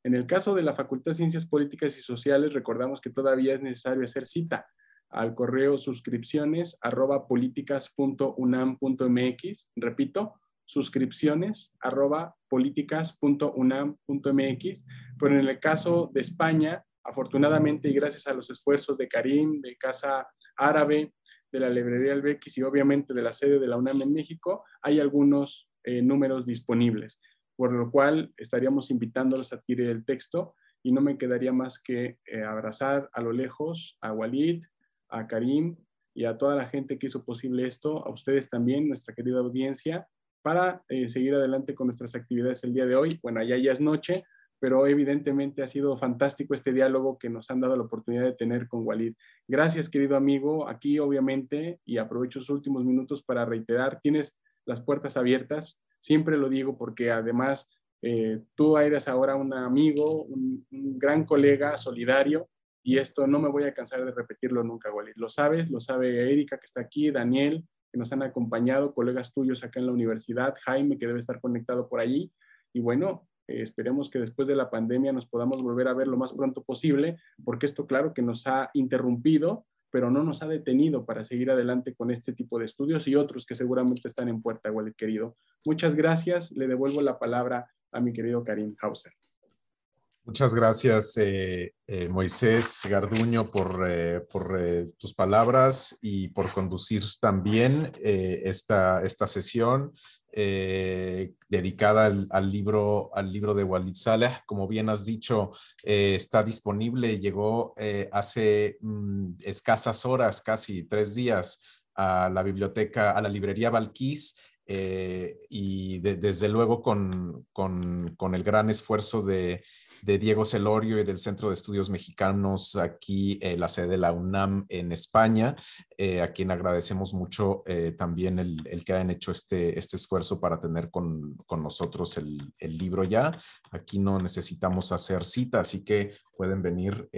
En el caso de la Facultad de Ciencias Políticas y Sociales, recordamos que todavía es necesario hacer cita al correo suscripciones arroba políticas.unam.mx. Repito, suscripciones arroba políticas.unam.mx. Pero en el caso de España, Afortunadamente y gracias a los esfuerzos de Karim, de Casa Árabe, de la Librería Albequis y obviamente de la sede de la UNAM en México, hay algunos eh, números disponibles, por lo cual estaríamos invitándolos a adquirir el texto y no me quedaría más que eh, abrazar a lo lejos a Walid, a Karim y a toda la gente que hizo posible esto, a ustedes también, nuestra querida audiencia, para eh, seguir adelante con nuestras actividades el día de hoy. Bueno, ya es noche, pero evidentemente ha sido fantástico este diálogo que nos han dado la oportunidad de tener con Walid. Gracias, querido amigo. Aquí, obviamente, y aprovecho sus últimos minutos para reiterar, tienes las puertas abiertas. Siempre lo digo porque además eh, tú eres ahora un amigo, un, gran colega solidario y esto no me voy a cansar de repetirlo nunca, Walid. Lo sabes, lo sabe Erika que está aquí, Daniel, que nos han acompañado, colegas tuyos acá en la universidad, Jaime, que debe estar conectado por allí. Y bueno, eh, esperemos que después de la pandemia nos podamos volver a ver lo más pronto posible, porque esto claro que nos ha interrumpido, pero no nos ha detenido para seguir adelante con este tipo de estudios y otros que seguramente están en puerta, querido. Muchas gracias. Le devuelvo la palabra a mi querido Karim Hauser. Muchas gracias, eh, eh, Moisés Garduño, por, por tus palabras y por conducir también esta, esta sesión. Eh, dedicada al, libro, al libro de Walid Saleh. Como bien has dicho, eh, está disponible, llegó eh, hace mm, escasas horas, casi tres días, a la biblioteca, a la librería Valquís. y desde luego con, con, el gran esfuerzo de, de Diego Celorio y del Centro de Estudios Mexicanos aquí, en la sede de la UNAM en España. eh, a quien agradecemos mucho eh, también el, el, que hayan hecho este, este esfuerzo para tener con, con nosotros el, el, libro ya. Aquí no necesitamos hacer cita, así que pueden venir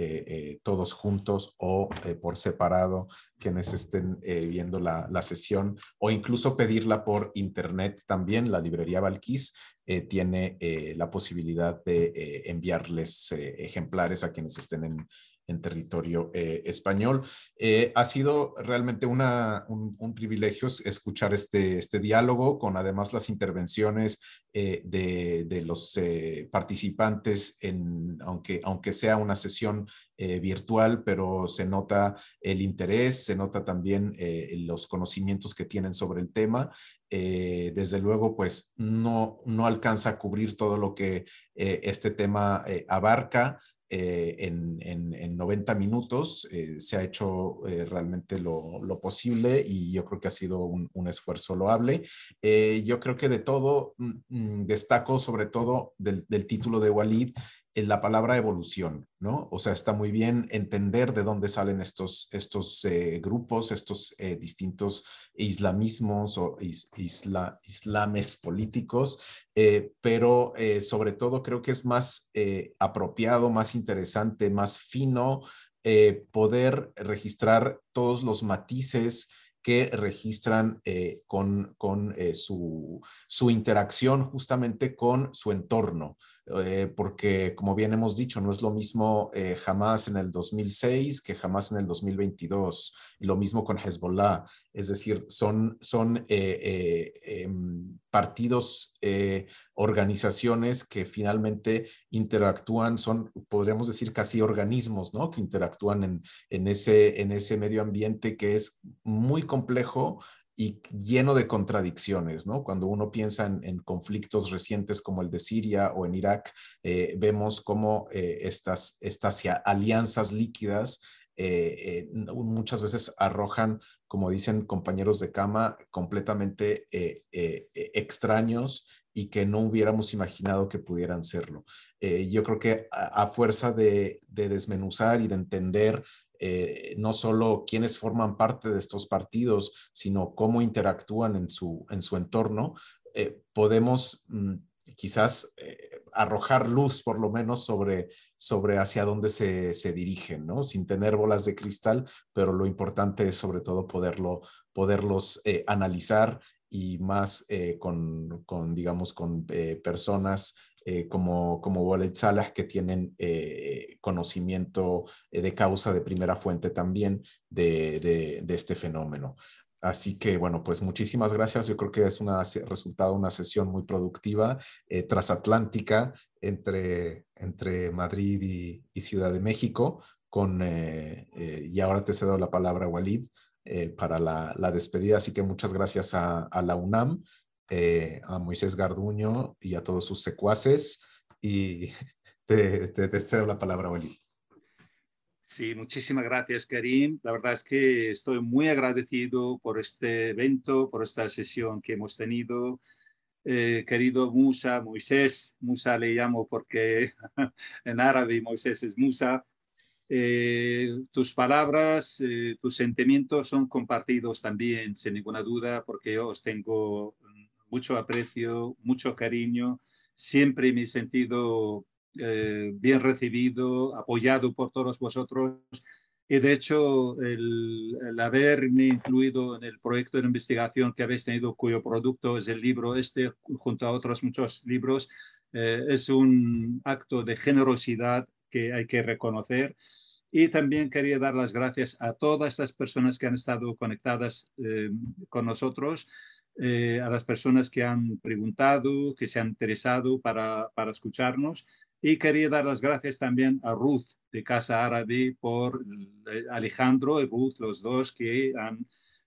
todos juntos o por separado quienes estén viendo la, la, sesión o incluso pedirla por internet también. La librería Valquís tiene la posibilidad de enviarles ejemplares a quienes estén en, en territorio eh, español. Eh, ha sido realmente una, un, privilegio escuchar este, este diálogo con además las intervenciones eh, de, de, los participantes, en, aunque, aunque sea una sesión virtual, pero se nota el interés, se nota también los conocimientos que tienen sobre el tema. desde luego, pues no, no alcanza a cubrir todo lo que este tema abarca, eh, en, en, 90 minutos. Eh, se ha hecho eh, realmente lo, lo, posible y yo creo que ha sido un, un esfuerzo loable. yo creo que de todo, mm, mm, destaco sobre todo del, del título de Walid, en la palabra evolución, ¿no? O sea, está muy bien entender de dónde salen estos, estos eh, grupos, estos eh, distintos islamismos o isla, islames políticos, eh, pero sobre todo creo que es más apropiado, más interesante, más fino poder registrar todos los matices que registran con, con su, su interacción justamente con su entorno. Eh, porque como bien hemos dicho, no es lo mismo eh, jamás en el 2006 que jamás en el 2022, lo mismo con Hezbollah, es decir, son, son eh, em, partidos, organizaciones que finalmente interactúan, son, podríamos decir, casi organismos, ¿no? Que interactúan en, en, ese, en ese medio ambiente que es muy complejo y lleno de contradicciones, ¿no? Cuando uno piensa en, conflictos recientes como el de Siria o en Irak, eh, vemos cómo eh, estas, estas alianzas líquidas eh, muchas veces arrojan, como dicen compañeros de cama, completamente extraños y que no hubiéramos imaginado que pudieran serlo. yo creo que a, fuerza de, de, desmenuzar y de entender eh, no solo quienes forman parte de estos partidos, sino cómo interactúan en su, en su entorno, eh, podemos mm, quizás eh, arrojar luz por lo menos sobre, sobre hacia dónde se, se, dirigen, ¿no? Sin tener bolas de cristal, pero lo importante es sobre todo poderlo, poderlos analizar y más con, con, digamos, con personas eh, como, como Wallet Salas, que tienen eh, conocimiento eh, de causa de primera fuente también de, de, este fenómeno. Así que, bueno, pues muchísimas gracias. Yo creo que es una resultado una sesión muy productiva, transatlántica entre, entre Madrid y, Ciudad de México. Con, y ahora te cedo la palabra, Walid, para la, la, despedida. Así que muchas gracias a, a la UNAM eh, a Moisés Garduño y a todos sus secuaces. Y [laughs] te, te, cedo la palabra, Oli. Sí, muchísimas gracias, Karim. La verdad es que estoy muy agradecido por este evento, por esta sesión que hemos tenido. Eh, querido Musa, Moisés, Musa le llamo porque [laughs] en árabe Moisés es Musa. Eh, tus palabras, tus sentimientos son compartidos también, sin ninguna duda, porque yo os tengo mucho aprecio, mucho cariño. Siempre me he sentido eh, bien recibido, apoyado por todos vosotros. Y de hecho, el, haberme incluido en el proyecto de investigación que habéis tenido, cuyo producto es el libro este, junto a otros muchos libros, eh, es un acto de generosidad que hay que reconocer. Y también quería dar las gracias a todas estas personas que han estado conectadas eh, con nosotros eh, a las personas que han preguntado, que se han interesado para, para escucharnos. Y quería dar las gracias también a Ruth de Casa Árabe por eh, Alejandro y Ruth, los dos que han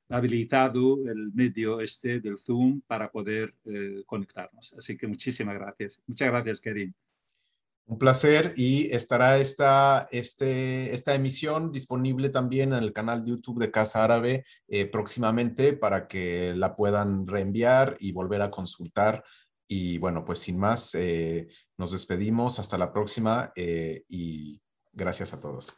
habilitado el medio este del Zoom para poder eh, conectarnos. Así que muchísimas gracias. Muchas gracias, Kerim. Un placer y estará esta, este, esta emisión disponible también en el canal de YouTube de Casa Árabe eh, próximamente para que la puedan reenviar y volver a consultar. Y bueno, pues sin más, eh, nos despedimos. Hasta la próxima eh, y gracias a todos.